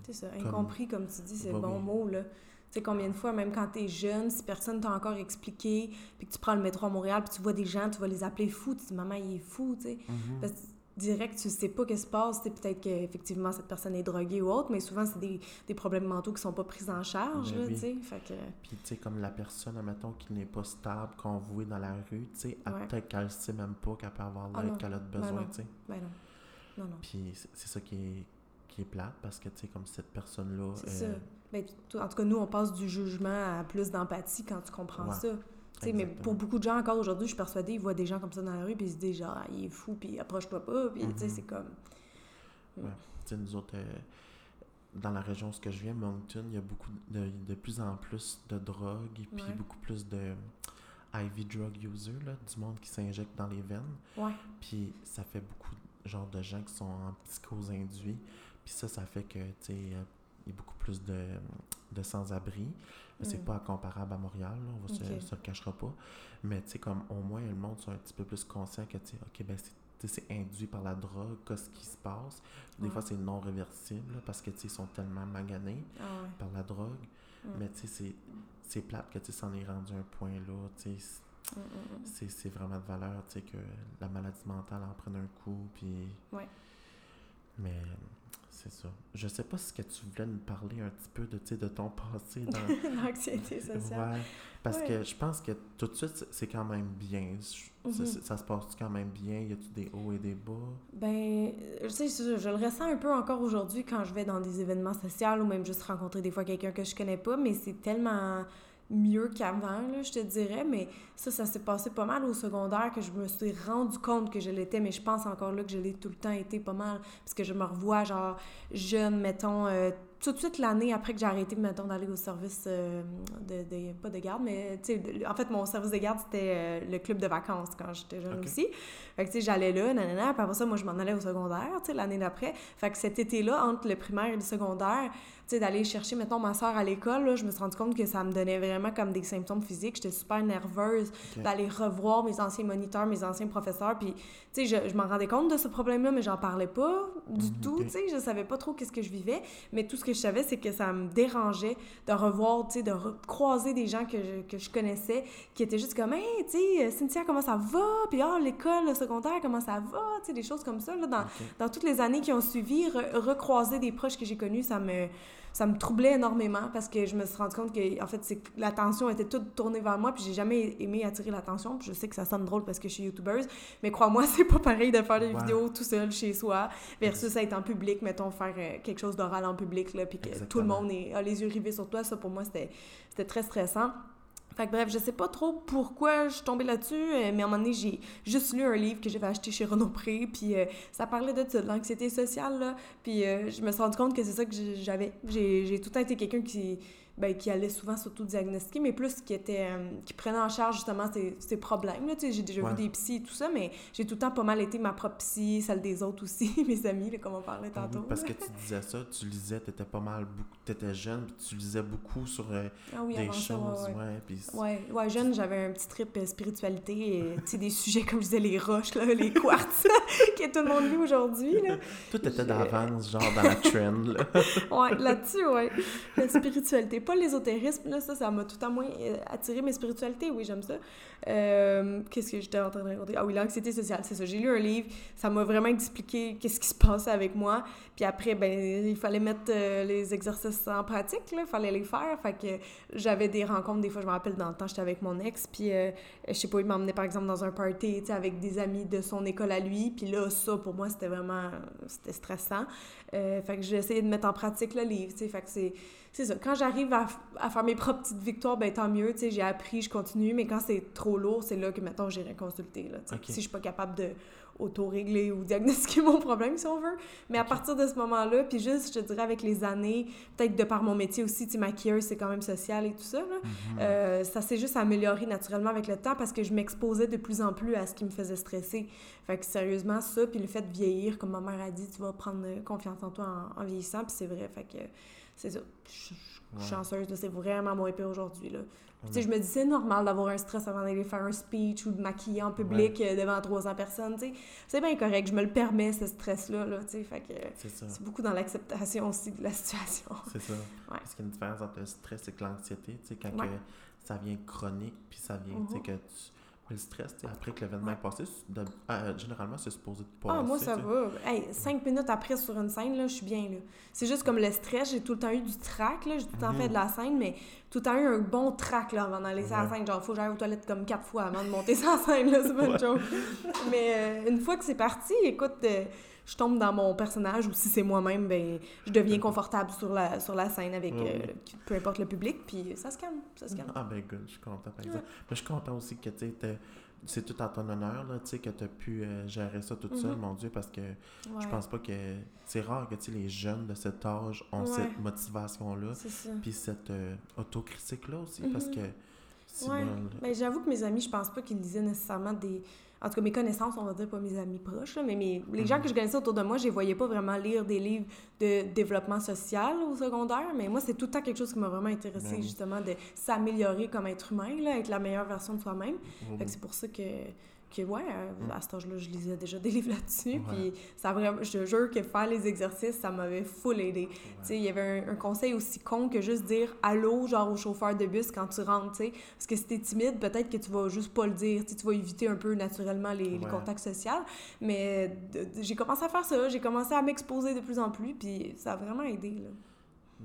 C'est ça, incompris, comme tu dis, c'est le bon mot, là. Tu sais, combien de fois, même quand tu es jeune, si personne t'a encore expliqué, puis que tu prends le métro à Montréal, puis tu vois des gens, tu vas les appeler fous, tu dis « Maman, il est fou », tu sais. Parce que direct, tu sais pas ce qui se passe, peut-être qu'effectivement, cette personne est droguée ou autre, mais souvent, c'est des, des, problèmes mentaux qui sont pas pris en charge, ben tu sais. Fait que... Puis, tu sais, comme la personne, admettons, qui n'est pas stable, qu'on voit dans la rue, tu sais, peut-être qu'elle sait même pas qu'elle peut avoir ah l'aide qu'elle a ben besoin, tu sais. Ben non. Non, non. Puis, c'est ça qui est, qui est plate, parce que, tu sais, comme cette personne-là... C'est ça. Ben, en tout cas, nous, on passe du jugement à plus d'empathie quand tu comprends ça. Mais pour beaucoup de gens encore aujourd'hui, je suis persuadée, ils voient des gens comme ça dans la rue, puis ils se disent genre, ah, il est fou, puis approche-toi pas, puis tu sais, mm-hmm. c'est comme. Ouais. Tu sais, nous autres, euh, dans la région où je viens, Moncton, il y a beaucoup de, de plus en plus de drogue, et puis beaucoup plus de IV drug user, là, du monde qui s'injecte dans les veines. Ouais. Puis ça fait beaucoup genre de gens qui sont en psychose induit. Puis ça, ça fait que, tu sais, il y a beaucoup plus de, de sans-abri. C'est mm. pas comparable à Montréal, on va se, le cachera pas. Mais tu sais, comme au moins le monde soit un petit peu plus conscient que, tu sais, OK, ben c'est induit par la drogue, qu'est-ce qui se passe. Des fois, c'est non réversible parce que, tu sais, ils sont tellement maganés ah par la drogue. Mm. Mais tu sais, c'est plate que, tu sais, s'en est rendu un point là, tu sais. Mm, c'est vraiment de valeur, tu sais, que la maladie mentale en prenne un coup, puis... Ouais. Mais c'est ça. Je sais pas si que tu voulais nous parler un petit peu de, de ton passé dans... L'anxiété sociale. Ouais, parce que je pense que tout de suite, c'est quand même bien. Mhm. ça, se passe quand même bien? Y a-tu des hauts et des bas? Ben, je sais, je, le ressens un peu encore aujourd'hui quand je vais dans des événements sociaux ou même juste rencontrer des fois quelqu'un que je connais pas, mais c'est tellement mieux qu'avant, je te dirais, mais ça, ça s'est passé pas mal au secondaire que je me suis rendu compte que je l'étais, mais je pense encore là que je l'ai tout le temps été pas mal, parce que je me revois, genre, jeune, mettons, euh, tout de suite l'année après que j'ai arrêté, mettons, d'aller au service euh, de, pas de garde, mais, tu sais, en fait, mon service de garde, c'était euh, le club de vacances quand j'étais jeune aussi. Fait que, tu sais, j'allais là, nanana, puis après ça, moi, je m'en allais au secondaire, tu sais, l'année d'après. Fait que cet été-là, entre le primaire et le secondaire, sais, d'aller chercher, mettons, ma soeur à l'école, je me suis rendu compte que ça me donnait vraiment comme des symptômes physiques. J'étais super nerveuse d'aller revoir mes anciens moniteurs, mes anciens professeurs. Puis, tu sais, je, je m'en rendais compte de ce problème-là, mais j'en parlais pas du mhm, tout, tu sais. Je savais pas trop qu'est-ce que je vivais. Mais tout ce que je savais, c'est que ça me dérangeait de revoir, tu sais, de croiser des gens que je, que je connaissais qui étaient juste comme, hey, tu sais, Cynthia, comment ça va? Puis, oh, l'école, le secondaire, comment ça va? Tu sais, des choses comme ça, là. Dans, dans toutes les années qui ont suivi, recroiser des proches que j'ai connus, ça me ça me troublait énormément parce que je me suis rendu compte que en fait c'est l'attention était toute tournée vers moi puis j'ai jamais aimé attirer l'attention puis je sais que ça sonne drôle parce que je suis youtubeuse mais crois-moi c'est pas pareil de faire des vidéos tout seul chez soi versus être en public mettons faire euh, quelque chose d'oral en public là puis que tout le monde a les yeux rivés sur toi. Ça pour moi c'était c'était très stressant fait bref, je sais pas trop pourquoi je suis tombée là-dessus, euh, mais à un moment donné, j'ai juste lu un livre que j'avais acheté chez Renaud Pré, puis euh, ça parlait de de l'anxiété sociale, là. Puis euh, je me suis rendu compte que c'est ça que j'avais. J'ai tout le temps été quelqu'un qui ben, qui allait souvent surtout diagnostiquer, mais plus qui était euh, qui prenait en charge justement ces, ces problèmes. J'ai déjà vu des psys et tout ça, mais j'ai tout le temps pas mal été ma propre psy, celle des autres aussi, mes amis, là, comme on parlait mhm, tantôt. parce que tu disais ça, tu lisais, tu étais pas mal, tu étais jeune, puis tu lisais beaucoup sur euh, ah des choses. ouais, puis... ouais, ouais, jeune, j'avais un petit trip euh, spiritualité, et des sujets comme je disais, les roches, là, les quartz, que tout le monde lit aujourd'hui. Tout était d'avance, genre dans la trend. Là. ouais, là-dessus, ouais. La spiritualité pas l'ésotérisme, là, ça, ça m'a tout à moins euh, attiré, mes spiritualités, oui, j'aime ça. Euh, qu'est-ce que j'étais en train de raconter? Ah oui, l'anxiété sociale, c'est ça. J'ai lu un livre, ça m'a vraiment expliqué qu'est-ce qui se passait avec moi. Puis après, ben, il fallait mettre euh, les exercices en pratique, là, il fallait les faire. Fait que j'avais des rencontres, des fois, je me rappelle, dans le temps, j'étais avec mon ex, puis je sais pas, il m'emmenait par exemple dans un party, tu sais, avec des amis de son école à lui. Puis là, ça, pour moi, c'était vraiment, c'était stressant. fait que j'ai essayé de mettre en pratique le livre, tu sais. C'est c'est ça. Quand j'arrive à, à, faire mes propres petites victoires, ben tant mieux, tu sais, j'ai appris, je continue, mais quand c'est trop lourd, c'est là que, maintenant j'irai consulter, là, Si je suis pas capable de auto-régler ou diagnostiquer mon problème, si on veut. Mais à partir de ce moment-là, puis juste, je te dirais, avec les années, peut-être de par mon métier aussi, tu sais, maquilleuse, c'est quand même social et tout ça, là, mm-hmm. euh, ça s'est juste amélioré naturellement avec le temps parce que je m'exposais de plus en plus à ce qui me faisait stresser. Fait que sérieusement, ça, puis le fait de vieillir, comme ma mère a dit, tu vas prendre confiance en toi en, en vieillissant, puis c'est vrai, fait que c'est ça. Je suis chanceuse, c'est vraiment moins épée aujourd'hui. Là. Tu sais, je me dis, c'est normal d'avoir un stress avant d'aller faire un speech ou de maquiller en public euh, devant 300 personnes, tu sais. C'est bien correct, je me le permets, ce stress-là, là, tu sais. Fait que c'est beaucoup dans l'acceptation aussi de la situation. C'est ça. Parce qu'il y a une différence entre le stress et l'anxiété, tu sais, quand que ça vient chronique, puis ça vient, tu sais, mm-hmm. que tu le stress, après que l'événement est passé, euh, généralement, c'est supposé de passer. Ah, moi, ça va. Hey, cinq minutes après sur une scène, là, je suis bien. là. C'est juste comme le stress, j'ai tout le temps eu du trac. J'ai tout le temps fait de la scène, mais tout le temps eu un bon trac, là, avant d'aller sur la scène. Genre, faut que j'aille aux toilettes comme quatre fois avant de monter sur la scène. C'est pas une joke. mais euh, une fois que c'est parti, écoute... Euh, je tombe dans mon personnage ou si c'est moi-même, ben, je deviens confortable sur la, sur la scène avec peu importe le public, puis ça se calme, ça se calme. Ah ben good, je suis content par exemple. Mais je suis content aussi que tu c'est tout à ton honneur, là, que tu as pu euh, gérer ça toute seule, mm-hmm. mon Dieu, parce que je pense pas que... C'est rare que les jeunes de cet âge ont cette motivation-là, puis cette euh, autocritique-là aussi, parce mm-hmm. que... Ouais. Ben, j'avoue que mes amis, je pense pas qu'ils lisaient nécessairement des en tout cas mes connaissances, on va dire pas mes amis proches, mais mes, les gens mhm. que je connaissais autour de moi, je les voyais pas vraiment lire des livres de développement social au secondaire, mais moi, c'est tout le temps quelque chose qui m'a vraiment intéressé, ben justement, de s'améliorer comme être humain, là, être la meilleure version de soi-même. C'est pour ça que que, ouais, mm. à cet âge-là, je lisais déjà des livres là-dessus. Puis, ça vraiment, je te jure que faire les exercices, ça m'avait full aidé. Tu sais, il y avait un, conseil aussi con que juste dire allô, genre au chauffeur de bus quand tu rentres, tu sais. Parce que si t'es timide, peut-être que tu vas juste pas le dire. Tu vas éviter un peu naturellement les, les contacts sociaux. Mais j'ai commencé à faire ça. J'ai commencé à m'exposer de plus en plus. Puis, ça a vraiment aidé, là.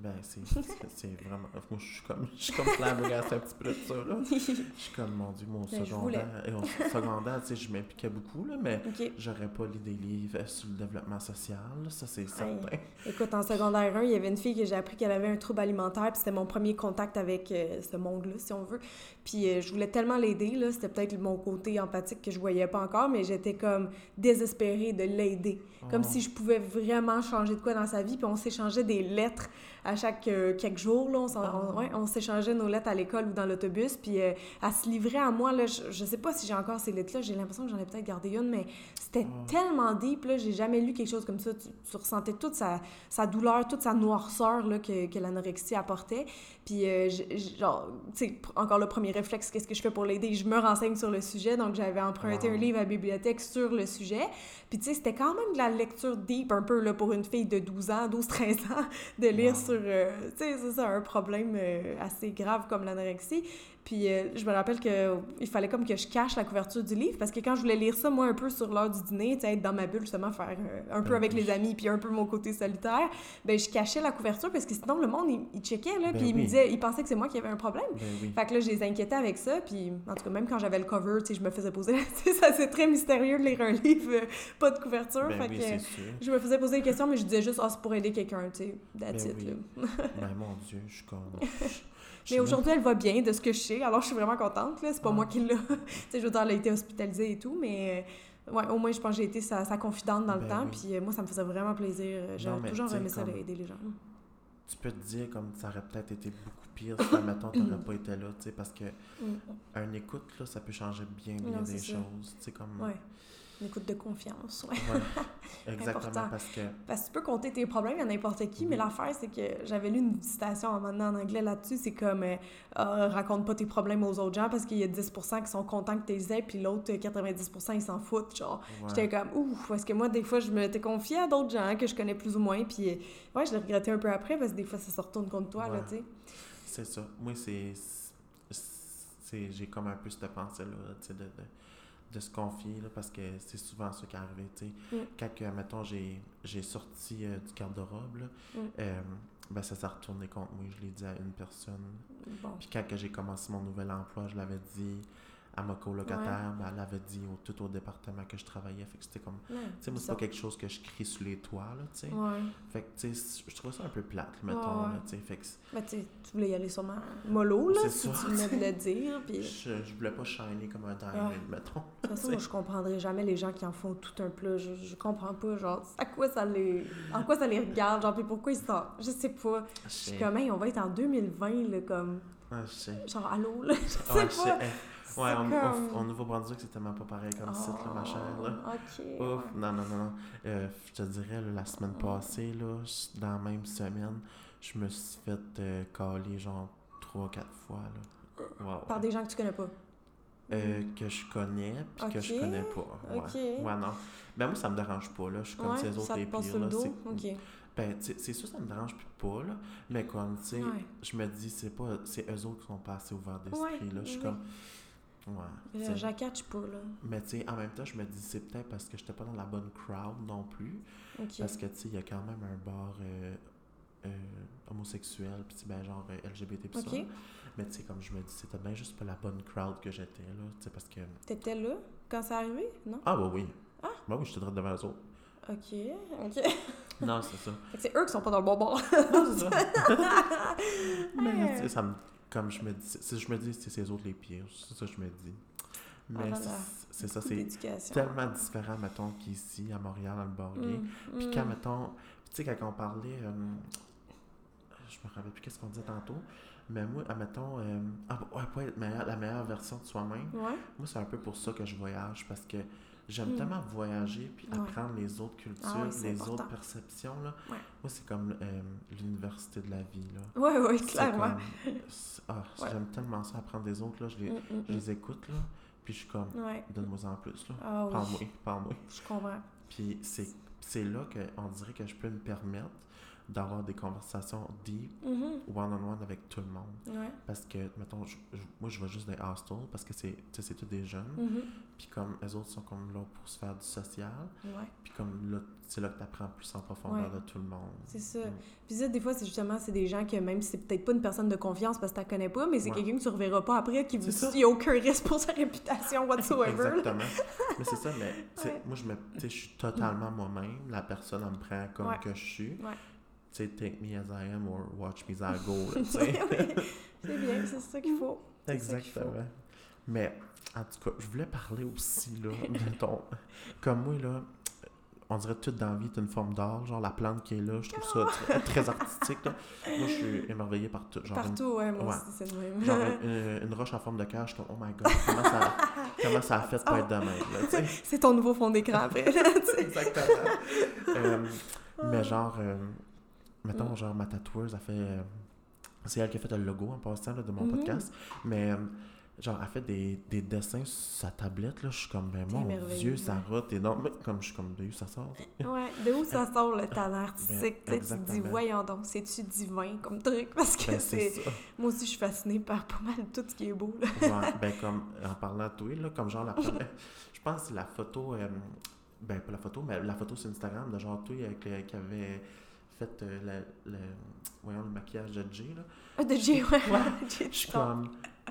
Ben, c'est vraiment. Moi, je suis comme, je suis comme flabbergasté un petit peu de ça, là. Je suis comme, mon Dieu, mon ben, secondaire. Et au secondaire, tu sais, je m'impliquais beaucoup, là, mais j'aurais pas lu des livres sur le développement social, ça, c'est certain. Écoute, en secondaire 1, il y avait une fille que j'ai appris qu'elle avait un trouble alimentaire, puis c'était mon premier contact avec euh, ce monde-là, si on veut. Puis euh, je voulais tellement l'aider, là. C'était peut-être mon côté empathique que je voyais pas encore, mais j'étais comme désespérée de l'aider. Comme oh. si je pouvais vraiment changer de quoi dans sa vie, puis on s'échangeait des lettres à chaque euh, quelques jours. Là, on, s'échangeait nos lettres à l'école ou dans l'autobus. Puis euh, à se livrer à moi, là, je, je sais pas si j'ai encore ces lettres-là. J'ai l'impression que j'en ai peut-être gardé une, mais c'était tellement deep. Là, j'ai jamais lu quelque chose comme ça. Tu, ressentais toute sa, sa, douleur, toute sa noirceur là, que, que l'anorexie apportait. Puis, euh, genre, tu sais, encore le premier réflexe, qu'est-ce que je fais pour l'aider? Je me renseigne sur le sujet. Donc, j'avais emprunté un livre à la bibliothèque sur le sujet. Puis, tu sais, c'était quand même de la lecture deep un peu, là, pour une fille de 12 ans, 12-13 ans, de lire sur, euh, tu sais, c'est ça, un problème euh, assez grave comme l'anorexie. Puis euh, je me rappelle qu'il fallait comme que je cache la couverture du livre parce que quand je voulais lire ça, moi, un peu sur l'heure du dîner, tu sais, être dans ma bulle, justement, faire euh, un peu avec les amis, puis un peu mon côté solitaire, ben je cachais la couverture parce que sinon, le monde, il, checkait, là, ben puis il me disait, il pensait que c'est moi qui avais un problème. Ben fait que là, je les inquiétais avec ça, puis en tout cas, même quand j'avais le cover, tu sais, je me faisais poser, sais, c'est très mystérieux de lire un livre, euh, pas de couverture. Ben fait que je me faisais poser des questions, mais je disais juste, ah, oh, c'est pour aider quelqu'un, tu sais, that's it, mon Dieu, je suis comme... Mais aujourd'hui, elle va bien, de ce que je sais. Alors, je suis vraiment contente. Là. C'est pas moi qui sais, je veux dire, elle a été hospitalisée et tout, mais euh, ouais, au moins, je pense que j'ai été sa, confidente dans le ben temps. Puis euh, moi, ça me faisait vraiment plaisir. J'ai toujours aimé ça d'aider les gens. Tu peux te dire, comme ça aurait peut-être été beaucoup pire si, admettons, tu n'aurais pas été là, tu sais, parce que mm. un écoute, là, ça peut changer bien, bien des choses. Tu sais, comme. Ouais. Une écoute de confiance, ouais. Exactement, parce que... Parce que tu peux compter tes problèmes à n'importe qui, mais l'affaire, c'est que j'avais lu une citation en anglais là-dessus, c'est comme euh, ah, raconte pas tes problèmes aux autres gens parce qu'il y a 10% qui sont contents que tu les aies, puis l'autre 90% ils s'en foutent, genre. J'étais comme, ouf, parce que moi, des fois, je me t'ai confié à d'autres gens que je connais plus ou moins, puis ouais, je l'ai regretté un peu après parce que des fois, ça se retourne contre toi, là, tu sais. C'est ça. Moi, c'est... J'ai comme un peu cette pensée-là, tu sais, de de se confier, là, parce que c'est souvent ce qui est arrivé. tu sais. Mm. Quand, mettons, j'ai sorti euh, du garde-robe, mm. euh, ben, ça s'est retourné contre moi. Je l'ai dit à une personne. Puis quand j'ai commencé mon nouvel emploi, je l'avais dit à ma colocataire, ben, elle avait dit au, tout au département que je travaillais. Fait que c'était comme. tu sais, moi, c'est pas quelque chose que je crie sous les toits, là, tu sais. Fait que, tu sais, je trouvais ça un peu plate, mettons, là, tu sais. Fait que. Ben, tu voulais y aller sûrement mollo, là, si tu venais de le dire. Puis... je, je voulais pas shiner comme un diamond, mettons. De toute façon, moi, je comprendrais jamais les gens qui en font tout un plat. Je, je comprends pas, genre, à quoi ça les. En quoi ça les regarde, genre, puis pourquoi ils sont. Je sais pas. Je suis comme, on va être en 2020, là, comme. Ah, je sais. Genre, allô, là, je sais pas. Ouais, on, au Nouveau-Brunswick, c'est tellement pas pareil comme site, là, ma chère. Là. Ah, OK. Ouf, non, non, non, non. Euh, je te dirais, la semaine passée, là, dans la même semaine, je me suis fait euh, caler genre trois, quatre fois, là. Wow. Par des gens que tu connais pas? Euh, que je connais, puis que je connais pas. Ouais. ok. ouais, non. Ben moi, ça me dérange pas, là. Je suis comme ouais, ces autres ça te les passe pires, sur le là. dos? c'est- Ok. Ben, c'est sûr, ça me dérange plus pas, là. Mais comme, tu sais, Ouais. je me dis, c'est pas... C'est eux autres qui sont pas assez ouverts d'esprit, là. Je suis comme... Ouais. J'accatche pas, là. Mais tu sais, en même temps, je me dis, c'est peut-être parce que j'étais pas dans la bonne crowd non plus. Parce que, tu sais, il y a quand même un bar euh, euh, homosexuel, puis ben, genre euh, LGBT, pis ça. Mais tu sais, comme je me dis, c'était bien juste pas la bonne crowd que j'étais, là. Tu sais, parce que. T'étais là quand c'est arrivé, non? Ah, bah oui. Ah. Bah oui, j'étais direct devant eux autres. Ok, ok. Non, c'est ça. C'est eux qui sont pas dans le bon bord. Non, c'est ça. Mais, tu sais, ça me. Comme je me dis, c'est- je me dis, c'est ces autres les pires. C'est ça que je me dis. Mais Ah c'est- là. c'est ça, c'est tellement différent, mettons, qu'ici, à Montréal, dans le bar gay. Mm, Puis mm. quand, mettons, tu sais, quand on parlait, euh, je me rappelle plus qu'est-ce qu'on disait tantôt, mais moi, admettons, euh, ah, ouais, pas être meilleur- la meilleure version de soi-même, Ouais. moi, c'est un peu pour ça que je voyage, parce que j'aime Mm. tellement voyager, puis Ouais. apprendre les autres cultures, Ah c'est les important. autres perceptions, là. Ouais. Moi, c'est comme euh, l'université de la vie, là. Ouais, ouais, clairement. comme- ah, Ouais. J'aime tellement ça, apprendre des autres, là, je les, Mm, mm, je les écoute, là, puis je suis comme, mm. Donne-moi en plus, là. Ah oui. Parle-moi, parle-moi. Je comprends. Puis c'est c'est là qu'on dirait que je peux me permettre d'avoir des conversations deep, Mhm. one-on-one avec tout le monde. Ouais. Parce que, mettons, je- je- moi, je vais juste des hostels parce que c'est tous des jeunes. Mhm. Puis comme les autres sont comme là pour se faire du social. Ouais. Puis comme là, c'est là que tu apprends plus en profondeur Ouais. de tout le monde. C'est ça. Mm. Puis ça, des fois, c'est justement, c'est des gens que même si c'est peut-être pas une personne de confiance parce que tu connais pas, mais c'est quelqu'un que tu reverras pas après, qui C'est ça. il y a aucun risque pour sa réputation whatsoever. Exactement. mais c'est ça, mais moi, je me je suis totalement moi-même. La personne, elle me prend comme que je suis. Tu sais, take me as I am or watch me as I go. Oui, c'est bien, c'est ça qu'il faut. Exactement. Mais en tout cas, je voulais parler aussi, là, mettons, comme moi, là, on dirait tout dans la vie est une forme d'art, genre la plante qui est là, je trouve ça très, très artistique. là. Moi, je suis émerveillé par tout. Genre, une, Partout, ouais, moi ouais. aussi, c'est le même. genre une, une roche en forme de cage, je suis comme, oh my god, comment ça, comment ça a fait pour être de même, c'est ton nouveau fond d'écran après. Exactement. Euh, mais genre, euh, mettons, genre, ma tatoueuse a fait. euh, c'est elle qui a fait le logo en passant là, de mon Mhm. podcast. Mais, euh, genre, elle a fait des, des dessins sur sa tablette. Là. Je suis comme, ben T'es mon Dieu, ouais. Sarah, t'es non. Mais comme je suis comme, de où ça sort? Ouais, de où ça sort le talent artistique? Ben, tu sais, tu te dis, voyons donc, c'est-tu divin comme truc? Parce que Ben, c'est ça. Moi aussi, je suis fascinée par pas mal tout ce qui est beau, là. Ouais, ben, comme, en parlant de toi, là, comme genre, la je pense que la photo, euh, ben, pas la photo, mais la photo sur Instagram de genre, toi, avec, qui avait fait euh, le, le- voyons, le maquillage de Jay, là. Ah, de Jay, ouais. Ouais. Jay Je suis comme,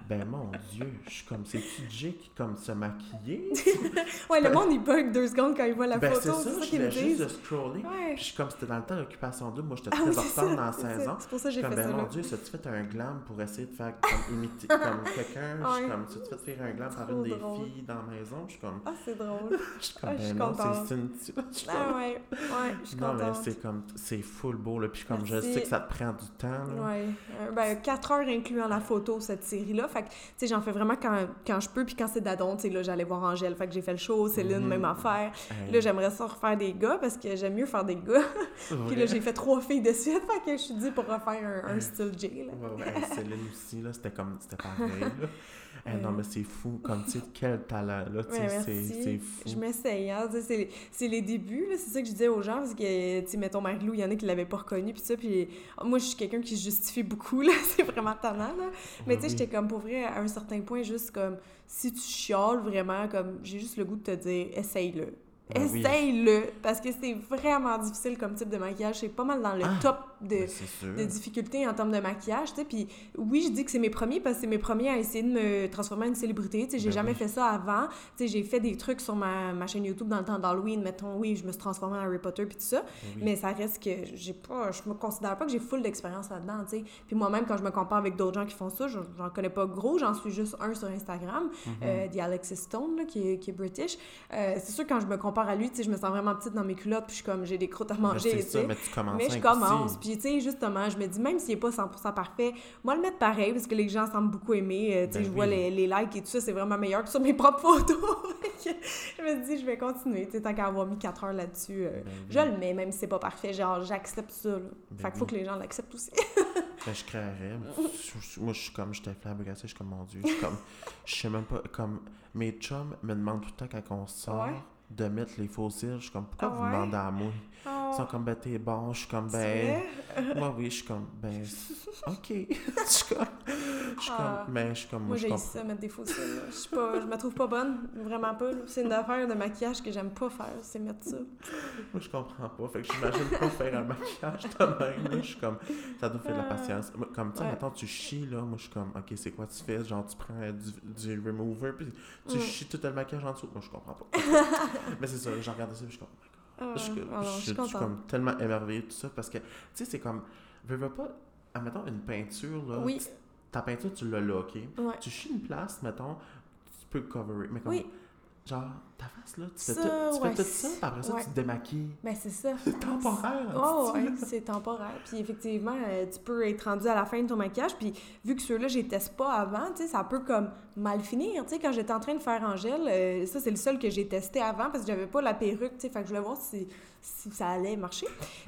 ben mon Dieu, je suis comme, c'est-tu Jay qui comme se maquiller? Ouais, le monde, il bug deux secondes quand il voit la ben photo, c'est ça, ça qu'ils me juste de scroller. Ouais. Puis je suis comme, c'était dans le temps d'occupation double, moi j'étais Ah très en retard ça, dans la ça. saison. C'est pour ça que j'ai fait ben ça, mon là. Dieu, as-tu fait un glam pour essayer de faire comme imiter comme quelqu'un? Je suis Ouais. comme, tu fait faire un glam par une des filles dans la maison? Je suis comme, Ah, c'est drôle. je suis comme, Ah, ben non, c'est suis Ah ouais, ouais, je suis non, mais c'est comme, c'est full beau, là. Puis comme, je sais que ça te prend du temps, là. Ouais, Euh, ben 4 heures incluant la photo, cette série-là. Fait que, tu sais, j'en fais vraiment quand, quand je peux, puis quand c'est d'adon, tu sais, là, j'allais voir Angèle. Fait que j'ai fait le show, Céline, Mhm. même affaire. Hey, Là, j'aimerais ça refaire des gars, parce que j'aime mieux faire des gars. Puis là, j'ai fait trois filles de suite, fait que je suis dit pour refaire un, style J, là. Ouais, ouais, Céline aussi, là, c'était comme, c'était pareil, là. Eh, non, mais c'est fou, comme, tu sais, quel talent, là, tu sais, c'est fou. Je m'essaye, hein. C'est c'est les débuts, là. C'est ça que je disais aux gens, parce que, tu sais, mettons, Marie-Lou, il y en a qui l'avaient pas reconnu, puis ça. Puis moi, je suis quelqu'un qui se justifie beaucoup, là. C'est vraiment tannant, là. Mais tu sais, j'étais comme pour vrai, à un certain point, juste comme, si tu chiales vraiment, comme, j'ai juste le goût de te dire, essaye-le. Ben oui. Essaye-le, parce que c'est vraiment difficile comme type de maquillage. C'est pas mal dans le Ah, top de, Ben, de difficultés en termes de maquillage, tu sais. Puis oui, je dis que c'est mes premiers parce que c'est mes premiers à essayer de me transformer en une célébrité. J'ai Ben jamais oui. fait ça avant. J'ai fait des trucs sur ma, ma chaîne YouTube dans le temps d'Halloween. Mettons, oui, je me suis transformée en Harry Potter puis tout ça. Ben oui. Mais ça reste que j'ai pas, je me considère pas que j'ai full d'expérience là-dedans. Puis moi-même, quand je me compare avec d'autres gens qui font ça, j'en connais pas gros, j'en suis juste un sur Instagram, Mhm. euh, The Alexis Stone, là, qui, est, qui est British. Euh, c'est sûr, quand je me compare à lui, tu sais, je me sens vraiment petite dans mes culottes, puis je suis comme, j'ai des croûtes à Mais manger, tu ça, mais tu commences Mais je commence. Puis, tu sais, justement, je me dis, même s'il n'est pas 100% parfait, moi, le mettre pareil, parce que les gens semblent beaucoup aimer. euh, tu sais, Ben je vois les, les likes et tout ça, c'est vraiment meilleur que sur mes propres photos. Je me dis, je vais continuer. Tu sais, tant qu'à avoir mis 4 heures là-dessus, euh, Ben oui. je le mets, même si c'est pas parfait. Genre, j'accepte ça. là. Ben fait qu'il faut oui. que les gens l'acceptent aussi. Ben, je créerais. Moi, je suis comme, j'étais flabbergassée, je suis comme, mon Dieu, je suis comme, je sais même pas, comme, mes chums me demandent tout le temps quand on sort de mettre les fossiles. Je suis comme, pourquoi vous demandez à moi? Ils sont comme, ben, t'es bon. Je suis comme, ben. Moi, oui, je suis comme, ben. OK. je suis comme. Je suis Ah. comme, ben, je suis comme, Moi, je j'ai comprends. ça, mettre des là. Je suis pas, je me trouve pas bonne, vraiment pas. C'est une affaire de maquillage que j'aime pas faire, c'est mettre ça. Moi, je comprends pas. Fait que j'imagine pas faire un maquillage de même. là. Je suis comme, ça doit faire de la patience. Moi, Comme, tu sais, Ouais. mettons, tu chies, là. Moi, je suis comme, OK, c'est quoi tu fais? Genre, tu prends du, du remover, puis tu Mm. chies tout le maquillage en dessous. Moi, je comprends pas. Mais c'est ça, je regarde ça, puis je suis comme, Ah, Je, suis- ah je- je suis comme tellement émerveillé de tout ça parce que, tu sais, c'est comme, veux, veux pas, admettons une peinture, là, Oui. tu- ta peinture, tu l'as là, OK? Ouais. Tu chies une place, mettons, tu peux cover, mais comme, Oui. genre, ta face, là, tu fais, tout, tu ouais, fais tout ça, puis après ça, ouais. tu te démaquilles. Ben, c'est ça. C'est temporaire, Oh, c'est temporaire. Puis effectivement, euh, tu peux être rendu à la fin de ton maquillage. Puis vu que ceux-là, je les teste pas avant, tu sais, ça peut comme mal finir. Tu sais, quand j'étais en train de faire Angèle, euh, ça, c'est le seul que j'ai testé avant parce que j'avais pas la perruque, tu sais. Fait que je voulais voir si, si ça allait marcher.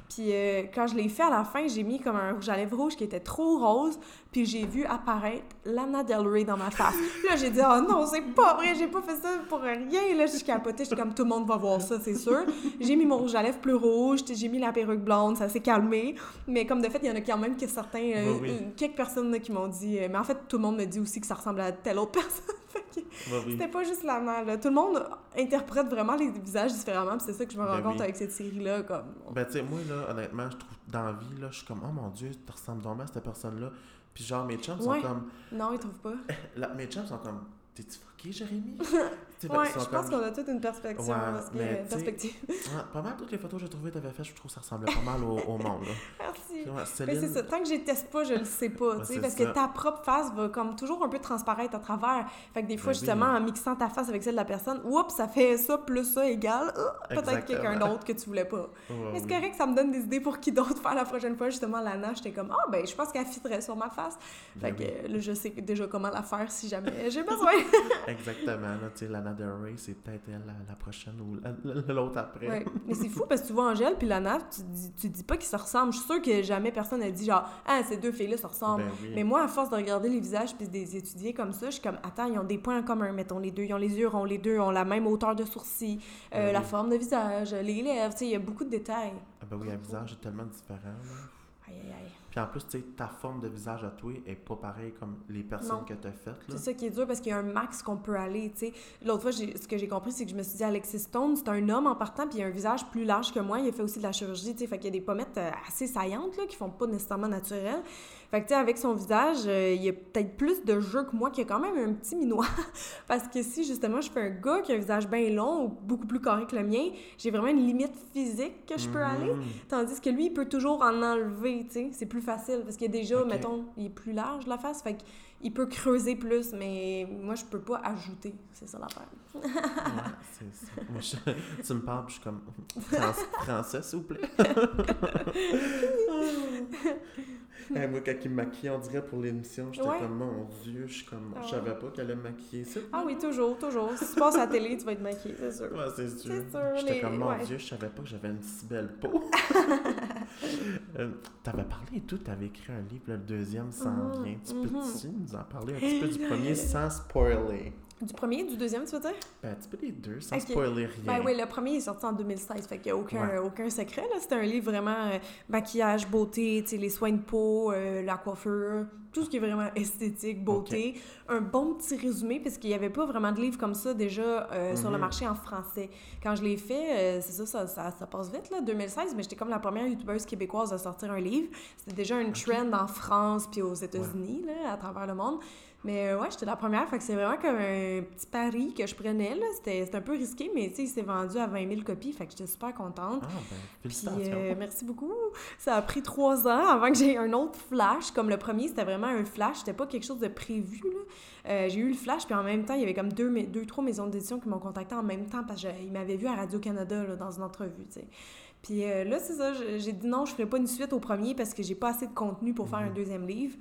Puis euh, quand je l'ai fait à la fin, j'ai mis comme un rouge à lèvres rouge qui était trop rose. Puis j'ai vu apparaître Lana Del Rey dans ma face. Là, j'ai dit, oh non, c'est pas vrai, j'ai pas fait ça pour rien. Là, je suis capotée, j'étais comme tout le monde va voir ça, c'est sûr. J'ai mis mon rouge à lèvres plus rouge, j'ai mis la perruque blonde, ça s'est calmé. Mais comme de fait, il y en a quand même que certains, euh, Oui, oui. quelques personnes là, qui m'ont dit. euh, mais en fait, tout le monde me dit aussi que ça ressemble à telle autre oui. C'était pas juste la là. Tout le monde interprète vraiment les visages différemment, c'est ça que je me rends Ben compte oui. avec cette série-là. Comme... Ben, tu sais, moi, là, honnêtement, je trouve, dans la vie, là, je suis comme, oh mon Dieu, tu ressembles vraiment à cette personne-là. Puis genre, mes chums Ouais. sont comme, Non, ils trouvent pas. mes chums sont comme, t'es-tu fucké, Jérémy? Ouais, je pense comme- qu'on a toute une perspective. Ouais, que- mais perspective. Ouais, pas mal toutes les photos que j'ai trouvées que t'avais faites, je trouve que ça ressemblait pas mal au, au monde. Là. Merci. Ouais, Mais Céline, c'est ça, tant que je les teste pas, je le sais pas, c'est parce ça. que ta propre face va comme toujours un peu transparaître à travers. Fait que des fois, Ben oui. justement, en mixant ta face avec celle de la personne, oups, ça fait ça plus ça égale, ah, peut-être quelqu'un d'autre que tu voulais pas. Ouais, Mais c'est oui. correct, ça me donne des idées pour qui d'autre faire la prochaine fois. Justement, Lana, j'étais comme, ah, ben, je pense qu'elle fitterait sur ma face. Ben fait que oui. euh, là, je sais déjà comment la faire si jamais j'ai besoin. Exactement, là, tu sais, Lana Del Rey, c'est peut-être elle la, la prochaine ou la- la- l'autre après. Ouais. Mais c'est fou parce que tu vois Angèle puis Lana, tu dis, tu dis pas qu'ils se ressemblent. Je suis sûre que jamais personne n'a dit genre, ah, ces deux filles-là se ressemblent. Ben oui. Mais moi, à force de regarder les visages puis de les étudier comme ça, je suis comme, attends, ils ont des points en commun, mettons les deux. Ils ont les yeux ronds, les deux ont la même hauteur de sourcils, euh, Ben la forme de visage, les lèvres, tu sais, il y a beaucoup de détails. Ah ben oui, un visage est tellement différent. Là. Aïe, aïe, aïe. Puis en plus, tu sais, ta forme de visage à toi est pas pareille comme les personnes Non. que t'as faites. Là. C'est ça qui est dur parce qu'il y a un max qu'on peut aller, tu sais. L'autre fois, ce que j'ai compris, c'est que je me suis dit, Alexis Stone, c'est un homme en partant, puis il a un visage plus large que moi. Il a fait aussi de la chirurgie, tu sais. Fait qu'il y a des pommettes euh, assez saillantes, là, qui font pas nécessairement naturelles. Fait que, tu sais, avec son visage, euh, il y a peut-être plus de jeu que moi, qui a quand même un petit minois. parce que si, justement, je fais un gars qui a un visage bien long ou beaucoup plus carré que le mien, j'ai vraiment une limite physique que je peux aller. Mhm. Tandis que lui, il peut toujours en enlever, tu sais. C'est plus facile parce qu'il est déjà, Ok. mettons, il est plus large la face. Fait qu'il peut creuser plus, mais moi, je peux pas ajouter. C'est ça l'affaire. Ouais, c'est ça. Moi, je- tu me parles, puis je suis comme Fran- français, s'il vous plaît. Hey, moi, quand il me maquille, on dirait pour l'émission, j'étais Ouais. comme mon Dieu, je suis comme, je savais pas qu'elle allait me maquiller ça. Ah oui, toujours, toujours. Si tu passes à la télé, tu vas être maquillée, c'est sûr. Ouais, c'est sûr. J'étais les- comme, mon ouais. Dieu, je savais pas que j'avais une si belle peau. Euh, T'avais parlé et tout, t'avais écrit un livre, le deuxième s'en vient. Tu mhm. peux-tu nous en parler un petit peu du premier sans spoiler? Du premier, du deuxième, tu veux dire? Ben, un petit peu des deux, sans Ok. spoiler rien. Ben oui, le premier est sorti en 2016, fait qu'il n'y a aucun, Ouais. aucun secret. là. C'était un livre vraiment euh, maquillage, beauté, tu sais, les soins de peau, euh, la coiffure, tout ce qui est vraiment esthétique, beauté. Un bon petit résumé, parce qu'il n'y avait pas vraiment de livre comme ça déjà euh, sur le Mhm. marché en français. Quand je l'ai fait, c'est ça, ça, ça, ça passe vite, là, 2016, mais j'étais comme la première youtubeuse québécoise à sortir un livre. C'était déjà une trend en France puis aux États-Unis, là, à travers le monde. Mais euh, ouais, j'étais la première, fait que c'est vraiment comme un petit pari que je prenais, là. C'était un peu risqué, mais tu sais, il s'est vendu à 20 000 copies, fait que j'étais super contente. Ah, ben, Puis euh, merci beaucoup. Ça a pris trois ans avant que j'ai un autre flash. Comme le premier, c'était vraiment un flash. C'était pas quelque chose de prévu. là. Euh, j'ai eu le flash, puis en même temps, il y avait comme deux, deux trois maisons d'édition qui m'ont contacté en même temps parce qu'ils m'avaient vu à Radio-Canada dans une entrevue, tu sais. Puis euh, là, c'est ça, j'ai dit non, je ferai pas une suite au premier parce que j'ai pas assez de contenu pour faire un Mhm. deuxième livre.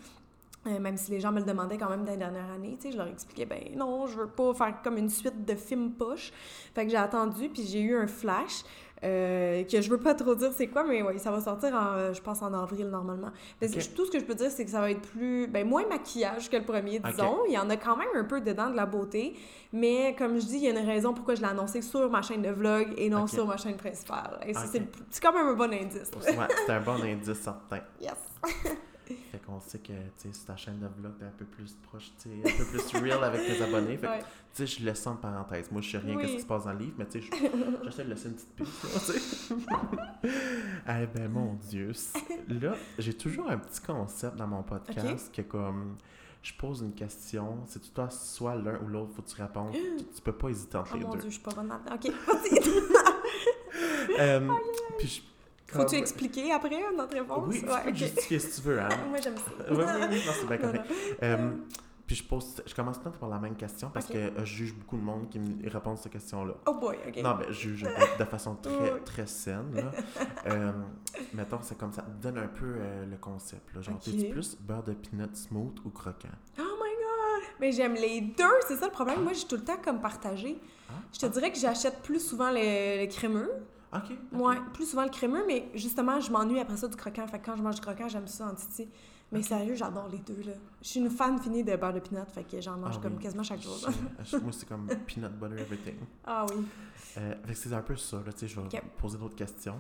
Euh, même si les gens me le demandaient quand même dans les dernières années, tu sais, je leur expliquais, ben non, je veux pas faire comme une suite de films poche. Fait que j'ai attendu, puis j'ai eu un flash. Euh, que je veux pas trop dire c'est quoi, mais oui, ça va sortir, en, euh, je pense, en avril normalement. Mais tout ce que je peux dire, c'est que ça va être plus, ben, moins maquillage que le premier, disons. Il y en a quand même un peu dedans de la beauté, mais comme je dis, il y a une raison pourquoi je l'ai annoncé sur ma chaîne de vlog et non sur ma chaîne principale. Et c'est quand même un bon indice. ouais, c'est un bon indice certain. Yes. Fait qu'on sait que, tu sais, sur ta chaîne de vlog, t'es un peu plus proche, tu sais, un peu plus real avec tes abonnés. Fait que, tu sais, je laisse ça en parenthèse. Moi, je sais rien de ce qui se passe dans le livre, mais tu sais, j'essaie de laisser une petite piste, tu sais. eh ben, mon Dieu. Là, j'ai toujours un petit concept dans mon podcast que, comme, je pose une question, c'est toi, soit l'un ou l'autre, faut que tu répondes. tu, peux pas hésiter entre oh les deux. Oh mon Dieu, je suis pas bonne. OK, euh, puis faut-tu expliquer après notre réponse? Oui, tu peux justifier si tu veux, hein? Moi, j'aime ça. oui, oui, oui, c'est bien correct. Euh, puis je pose, je commence tout par la même question parce que euh, je juge beaucoup de monde qui me répond à cette question-là. Oh boy, ok. Non, ben je juge de, façon très, très saine. Là. euh, mettons, c'est comme ça. Donne un peu euh, le concept. Là. Genre, okay. t'es-tu plus beurre de peanut smooth ou croquant? Oh my god! Mais j'aime les deux, c'est ça le problème. Moi, j'ai tout le temps comme partagé. Ah? Je te dirais que j'achète plus souvent le, le crémeux. OK. Ouais, plus souvent le crémeux, mais justement, je m'ennuie après ça du croquant. Fait que quand je mange du croquant, j'aime ça en titi. Mais sérieux, j'adore les deux, là. Je suis une fan finie de beurre de peanut, fait que j'en mange ah comme quasiment chaque jour. Moi, c'est comme peanut butter everything. Ah oui. Euh, fait que c'est un peu ça, là. Tu sais, je vais poser d'autres questions.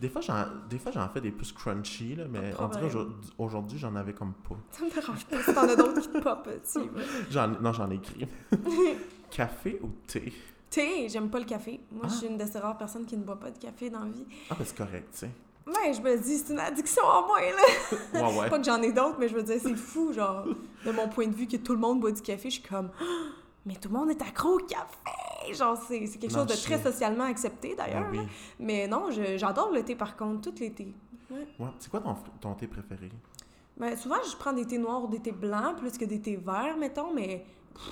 Des fois, j'en, des fois, j'en fais des plus crunchy, là, mais on dirait aujourd'hui, j'en avais comme pas. Ça me dérange pas si t'en as d'autres qui te pop dessus. non, j'en ai écrit. Café ou thé? Thé, j'aime pas le café. Moi, je suis ah. une de ces rares personnes qui ne boit pas de café dans la vie. Ah, ben c'est correct, tu sais. Ouais, je me dis, c'est une addiction en moi, là. Ouais, ouais. pas que j'en ai d'autres, mais je veux dire, c'est fou, genre, de mon point de vue, que tout le monde boit du café, je suis comme, mais tout le monde est accro au café! Genre, c'est quelque chose de très socialement accepté, d'ailleurs. Ben oui. Mais non, j'adore le thé, par contre, tout les thés. Ouais. ouais. C'est quoi ton, ton thé préféré? Ben, souvent, je prends des thés noirs ou des thés blancs plus que des thés verts, mettons, mais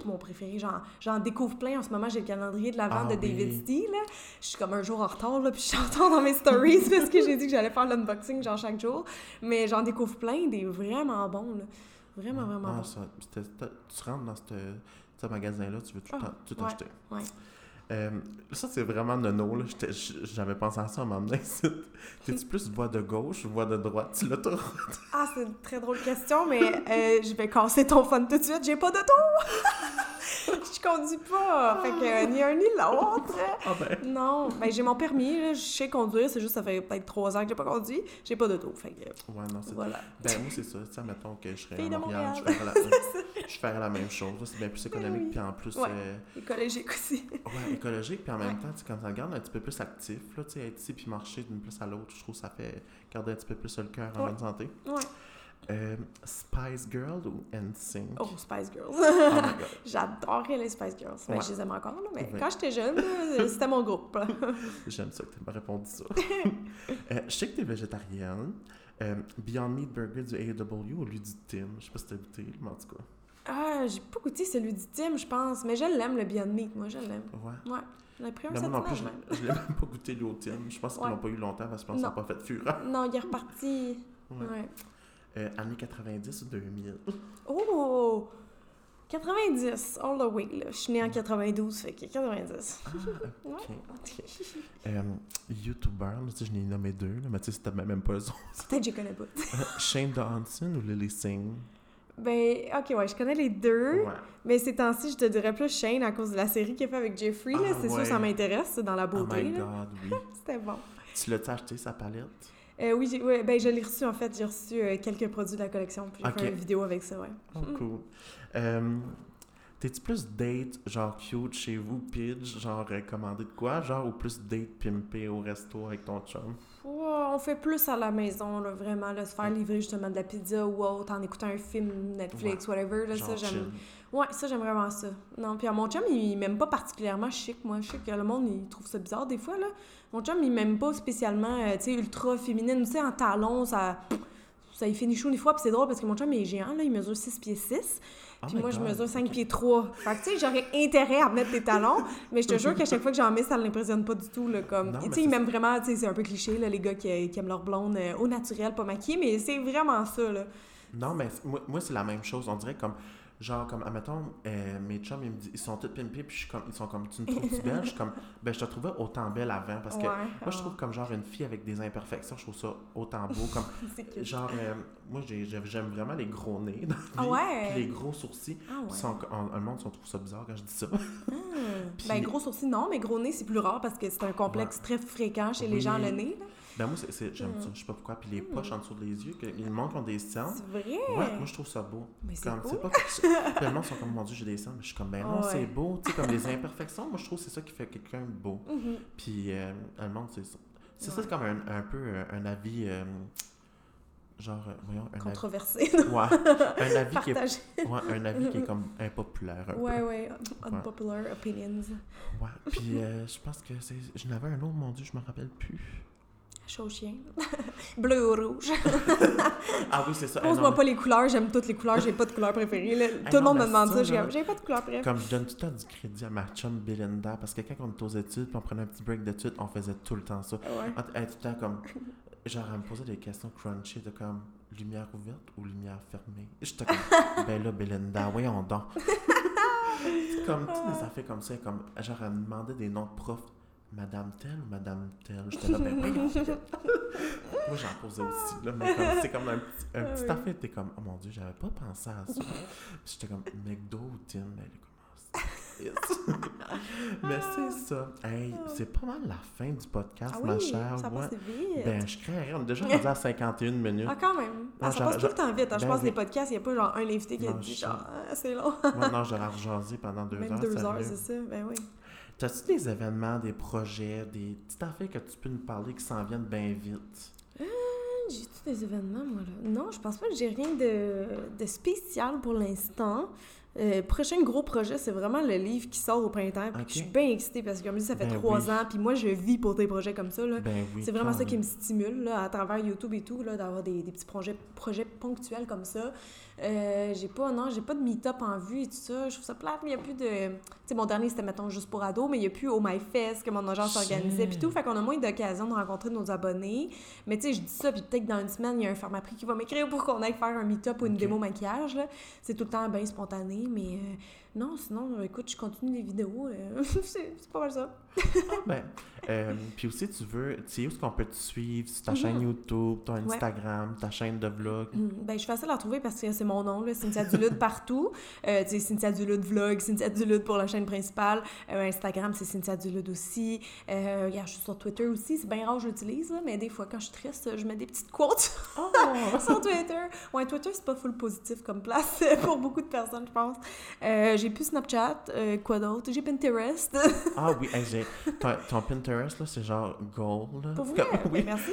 mon préféré. J'en découvre plein. En ce moment, j'ai le calendrier de la vente ah de David oui. Là. Je suis comme un jour en retard, là, puis je suis en retard dans mes stories parce que j'ai dit que j'allais faire l'unboxing genre chaque jour. Mais j'en découvre plein, des vraiment bons. Là. Vraiment, vraiment ah, bons. Ça, tu rentres dans ce magasin-là, tu veux tout, ah, tout acheter. Ouais. Euh, ça, c'est vraiment nono. Là. J'avais pensé à ça à un moment donné. T'es-tu plus voix de gauche ou voix de droite sur l'autoroute? Ah, c'est une très drôle question, mais euh, je vais casser ton fun tout de suite. J'ai pas d'auto! je conduis pas. Fait que ni un ni l'autre. Ah ben. Non. Ben, j'ai mon permis. je sais conduire. C'est juste ça fait peut-être trois ans que j'ai pas conduit. J'ai pas d'auto. Fait que. Ouais, non, c'est voilà. Ben, moi, c'est ça. Tu sais, mettons que je serais à Montréal. Je ferais, la... je ferais la même chose. C'est bien plus économique. Puis en plus. Ouais. Euh... Écologique aussi. ouais, écologique. Puis en même temps, quand tu regardes un petit peu plus actif, là, tu sais, être ici puis marcher d'une place à l'autre, je trouve que ça fait garder un petit peu plus le cœur en bonne santé. Ouais. Euh, Spice Girl ou NSYNC? Oh, Spice Girls. oh J'adorais les Spice Girls. Ben, je les aime encore, là, mais quand j'étais jeune, c'était mon groupe. J'aime ça que tu m'as répondu ça. euh, je sais que tu es végétarienne. Euh, Beyond Meat Burger du AW ou lui du Tim? Je sais pas si tu as goûté, mais en tout cas. Ah, j'ai pas goûté celui du Tim, je pense. Mais je l'aime, le Beyond Meat. Moi, je l'aime. Ouais. Ouais. J'en ai pris un moi non plus, je, je l'ai même pas goûté au Tim. Je pense qu'ils l'ont pas eu longtemps parce que je pense qu'ils n'ont pas fait de fureur. Non, il est reparti. ouais. ouais. Euh, années 90 ou 2000? Oh! 90, all the way. Là. Je suis née en 92, fait que 90. Ah, ok. ouais. euh, YouTuber, je n'ai nommé deux, là, mais tu sais, c'était même pas eux Peut-être que je connais pas. Shane Dawson ou Lily Singh? Ben, ok, ouais, je connais les deux. Ouais. Mais ces temps-ci, je te dirais plus Shane à cause de la série qu'il a fait avec Jeffrey. Ah, c'est sûr, ça m'intéresse, dans la beauté. Oh my god, oui. C'était bon. Tu l'as acheté, sa palette? Euh, oui, ouais, ben, je l'ai reçu en fait. J'ai reçu euh, quelques produits de la collection. Puis j'ai fait une vidéo avec ça, ouais. Oh, cool. Euh, T'es-tu plus date, genre cute chez vous, pidge, genre commandé de quoi, genre, ou plus date pimpé au resto avec ton chum? On fait plus à la maison, là, vraiment, là, se faire livrer justement de la pizza ou autre en écoutant un film Netflix, whatever. Là, ça, j'aime. Ouais, ça, j'aime vraiment ça. Non, puis mon chum, il m'aime pas particulièrement chic, moi. Je sais que le monde, il trouve ça bizarre des fois, là. Mon chum, il m'aime pas spécialement, euh, tu sais, ultra féminine. Tu sais, en talons, ça... Ça y fait ni chaud ni froid, puis c'est drôle parce que mon chum, est géant, là. Il mesure 6 pieds 6. puis moi, je mesure 5 pieds 3. Fait que, tu sais, j'aurais intérêt à mettre des talons, mais je te jure qu'à chaque fois que j'en mets, ça ne l'impressionne pas du tout, là. Comme... Tu sais, il m'aime vraiment, tu sais, c'est un peu cliché, là, les gars qui, aiment leur blonde euh, au naturel, pas maquillée, mais c'est vraiment ça, là. Non, mais moi, moi c'est la même chose. On dirait comme Genre, comme, admettons, euh, mes chums, ils, me disent, ils sont tous pimpés, puis je suis comme, ils sont comme, tu me trouves belle? Je suis comme, ben, je te trouvais autant belle avant, parce que moi, je trouve comme, genre, une fille avec des imperfections, je trouve ça autant beau. Comme, genre, euh, moi, j'aime vraiment les gros nez dans ah ouais? les gros sourcils. Ah ouais. Sont, le monde, on trouve ça bizarre quand je dis ça. Ah. Ben, gros sourcils, non, mais gros nez, c'est plus rare parce que c'est un complexe très fréquent chez les gens, le nez. Là. Ben moi, c'est, j'aime ça. Je sais pas pourquoi. Puis les hmm. poches en dessous des yeux, que, les montres ont des cernes. C'est vrai? Ouais, moi, je trouve ça beau. Mais c'est beau. Pas le monde sont comme, mon Dieu, j'ai des cernes. Mais je suis comme, ben non, c'est beau. Tu sais, comme les imperfections, moi, je trouve que c'est ça qui fait quelqu'un beau. Mm-hmm. Puis euh, le monde, c'est ça. C'est ça, c'est comme un, un peu euh, un, avis... Euh, genre, euh, voyons, un Controversé. Avis... Ouais. Un avis qui est... Ouais, un avis qui est comme impopulaire. Un ouais, peu. ouais. Unpopular opinions. Ouais. Puis je pense que c'est... Je n'avais un autre, mon Dieu, je me rappelle plus. Chaud chien. Bleu ou rouge. ah oui, c'est ça. Pose-moi pas les couleurs, j'aime toutes les couleurs, j'ai pas de couleur préférée. Tout le monde me demande ça, j'ai pas de couleur préférée. Comme je donne tout le temps du crédit à ma chum Belinda, parce que quand on était aux études, puis on prenait un petit break d'études, on faisait tout le temps ça. Ouais. Elle, tout le temps comme. Genre, elle me posait des questions crunchy de comme lumière ouverte ou lumière fermée? J'étais comme, ben là, Belinda, voyons donc. comme, tu sais, des affaires comme ça, comme, genre, elle me demandait des noms de profs Madame telle ou Madame telle? J'étais là, ben Moi, j'en posais aussi, là, mais comme, c'est comme un petit, un petit ah affaire, t'es comme, oh mon Dieu, j'avais pas pensé à ça. Puis j'étais comme, McDo ou Tim? Elle est comme, mais c'est ça. Hey, c'est pas mal la fin du podcast, ah ma chère. Ça passe vite. Ben, je crée On est déjà rendu à 51 minutes. Ah, quand même. Ah, ça passe tout le temps vite. Hein. je ben pense que les podcasts, il n'y a pas genre un invité qui a dit genre, ah, c'est long. Moi, non, j'aurais rejasé pendant deux Même heures. deux heures, c'est ça. Ben oui. As-tu des événements, des projets, des petites affaires que tu peux nous parler qui s'en viennent bien vite? Euh, j'ai-tu des événements, moi, là? Non, je pense pas que j'ai rien de, de spécial pour l'instant. Euh, prochain gros projet, c'est vraiment le livre qui sort au printemps. Je suis bien excitée parce que, comme je dis, ça fait ben trois ans. Puis moi, je vis pour des projets comme ça. Ben c'est vraiment ça qui me stimule là, à travers YouTube et tout, d'avoir des, des, petits projets, projets ponctuels comme ça. Euh, j'ai pas, non, j'ai pas de meet-up en vue et tout ça. Je trouve ça plate, mais il y a plus de. Tu sais, mon dernier, c'était, mettons, juste pour ados, mais il n'y a plus au My Fest que mon agence s'organisait puis tout. Fait qu'on a moins d'occasions de rencontrer nos abonnés. Mais tu sais, je dis ça, puis peut-être dans une semaine, il y a un format prix qui va m'écrire pour qu'on aille faire un meet-up ou une démo maquillage. C'est tout le temps bien spontané, mais. Euh, non, sinon, euh, écoute, je continue les vidéos. Euh, c'est pas mal ça. ah, ben, euh, puis aussi, tu veux, tu sais où est-ce qu'on peut te suivre? Sur ta chaîne mhm. YouTube, ton Instagram, ta chaîne de vlog? Mm, ben, je suis facile à retrouver parce que c'est mon nom, là, Cynthia Dulude partout. tu sais, Cynthia Dulude vlog, Cynthia Dulude pour la chaîne principale. Instagram, c'est Cynthia Dulude aussi. je suis sur Twitter aussi. C'est bien rare que j'utilise, mais des fois, quand je suis triste, je mets des petites quotes oh! sur Twitter. Ouais, Twitter, c'est pas full positif comme place pour beaucoup de personnes, je pense j'ai plus Snapchat, euh, quoi d'autre? J'ai Pinterest. ah oui, j'ai ton, Pinterest, là, c'est genre gold. Pour vous? oui. Ben, merci.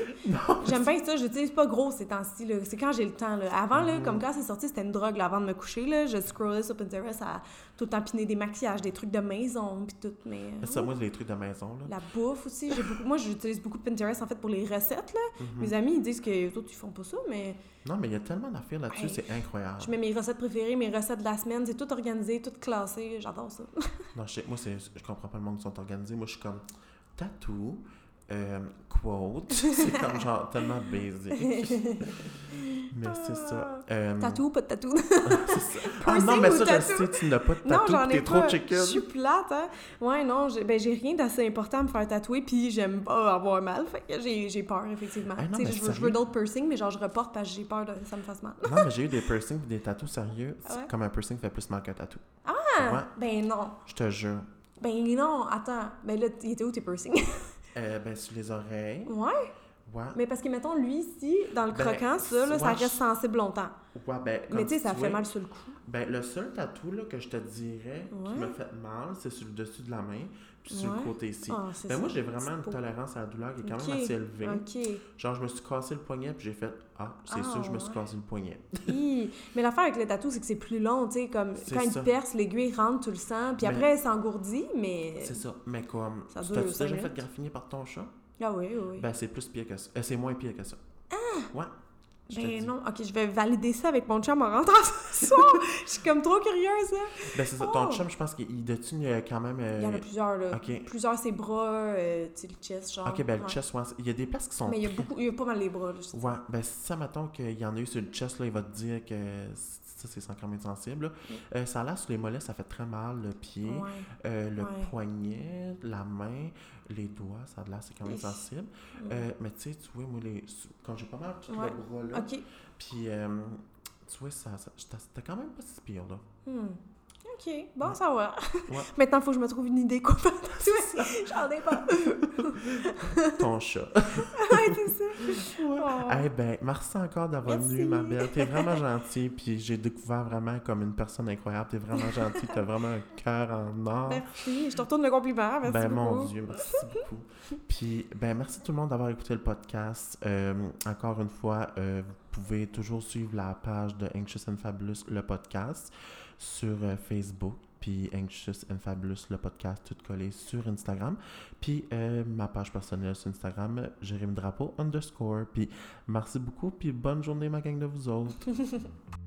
J'aime bien ça. Je n'utilise pas gros ces temps-ci. C'est quand j'ai le temps. Là. Avant, là, comme mm. quand c'est sorti, c'était une drogue là, avant de me coucher. Là, je scrollais sur Pinterest à tout empiner des maquillages, des trucs de maison, puis tout. Mais, ça, moi, les trucs de maison. Là. La bouffe aussi. Beaucoup... moi, j'utilise beaucoup Pinterest, en fait, pour les recettes. Là. Mm-hmm. Mes amis, ils disent que les autres, ils font pas ça, mais... Non, mais il y a tellement d'affaires là-dessus, c'est incroyable. Je mets mes recettes préférées, mes recettes de la semaine, c'est tout organisé, tout classé, j'adore ça. non, je, moi, je comprends pas le monde qui sont organisés. Moi, je suis comme tatou, euh, quote, c'est comme genre tellement basic. Mais c'est ça. Euh... Tatou, pas de tatou. ça. ah non, mais ça, je sais, tu n'as pas de tatou, non, j'en ai trop chicken. Je suis plate, hein. Ouais, non, j'ai, ben, rien d'assez important à me faire tatouer, puis j'aime pas avoir mal. Fait que j'ai, j'ai peur, effectivement. Ah, non, je, veux, je veux d'autres piercings, mais genre, je reporte parce que j'ai peur que ça me fasse mal. non, mais j'ai eu des piercings des tatous sérieux. Ah comme un piercing fait plus mal qu'un tatou. Ah! Ben non. Je te jure. Ben non, attends. Ben là, il était où tes piercings? Euh, ben, sur les oreilles. Ouais. Mais parce que, mettons, lui, ici, dans le ben, croquant, ça, là, ça reste sensible longtemps. Ouais, ben, Mais tu sais, ça fait mal sur le cou. Ben, le seul tatou là, que je te dirais qui me fait mal, c'est sur le dessus de la main, sur le côté ici. Ah, ben, moi, j'ai vraiment une tolérance à la douleur qui est quand même assez élevée. Genre, je me suis cassé le poignet, puis j'ai fait Ah, c'est sûr, je me suis ah, cassé le poignet. Mais l'affaire avec le tatou, c'est que c'est plus long, tu sais, comme quand il perce, l'aiguille rentre, tout le sang, puis ben après, elle s'engourdit, mais. C'est ça. Mais comme. tu t'as déjà fait graffiner par ton chat? Ah oui, oui. Ben, c'est plus pire que ça. Euh, c'est moins pire que ça. Ah! Ouais. Ben non, ok, je vais valider ça avec mon chum en rentrant ce soir. je suis comme trop curieuse, là. Ben c'est ça, ton oh! chum, je pense qu'il dessus il y a quand même. Il y en a plusieurs, là. Ok. Plusieurs, ses bras, euh, tu sais, le chest, genre. Ok, ben le chest, ouais. Il y a des places qui sont. Mais il y a beaucoup, il y a pas mal les bras, là. Ouais, ben si ça, mettons qu'il y en a eu sur le chest, là, il va te dire que ça, c'est sans même sensible. Euh, ça a l'air sur les mollets, ça fait très mal, le pied, euh, le poignet, la main, les doigs, ça a l'air, c'est quand même sensible. Euh, mais tu sais, tu vois, moi, les, quand j'ai pas mal tout le bras là, puis tu vois, ça, ça c'était quand même pas si pire, là. Hmm. OK, bon, ça va. Maintenant, il faut que je me trouve une idée quoi J'en ai pas. Ton chat. ouais, c'est ça. Oh. Eh ben, merci encore d'avoir venu, ma belle. T'es vraiment gentille, puis j'ai découvert vraiment comme une personne incroyable. T'es vraiment gentille, t'as vraiment un cœur en or. Merci, je te retourne le compliment. Merci ben, mon Dieu, merci beaucoup. Puis, ben, merci tout le monde d'avoir écouté le podcast. Euh, encore une fois, euh, vous pouvez toujours suivre la page de Anxious and Fabulous, le podcast sur euh, Facebook, puis Anxious and Fabulous, le podcast, tout collé sur Instagram. Puis euh, ma page personnelle sur Instagram, Jérémy Drapeau underscore. Puis merci beaucoup, puis bonne journée, ma gang de vous autres.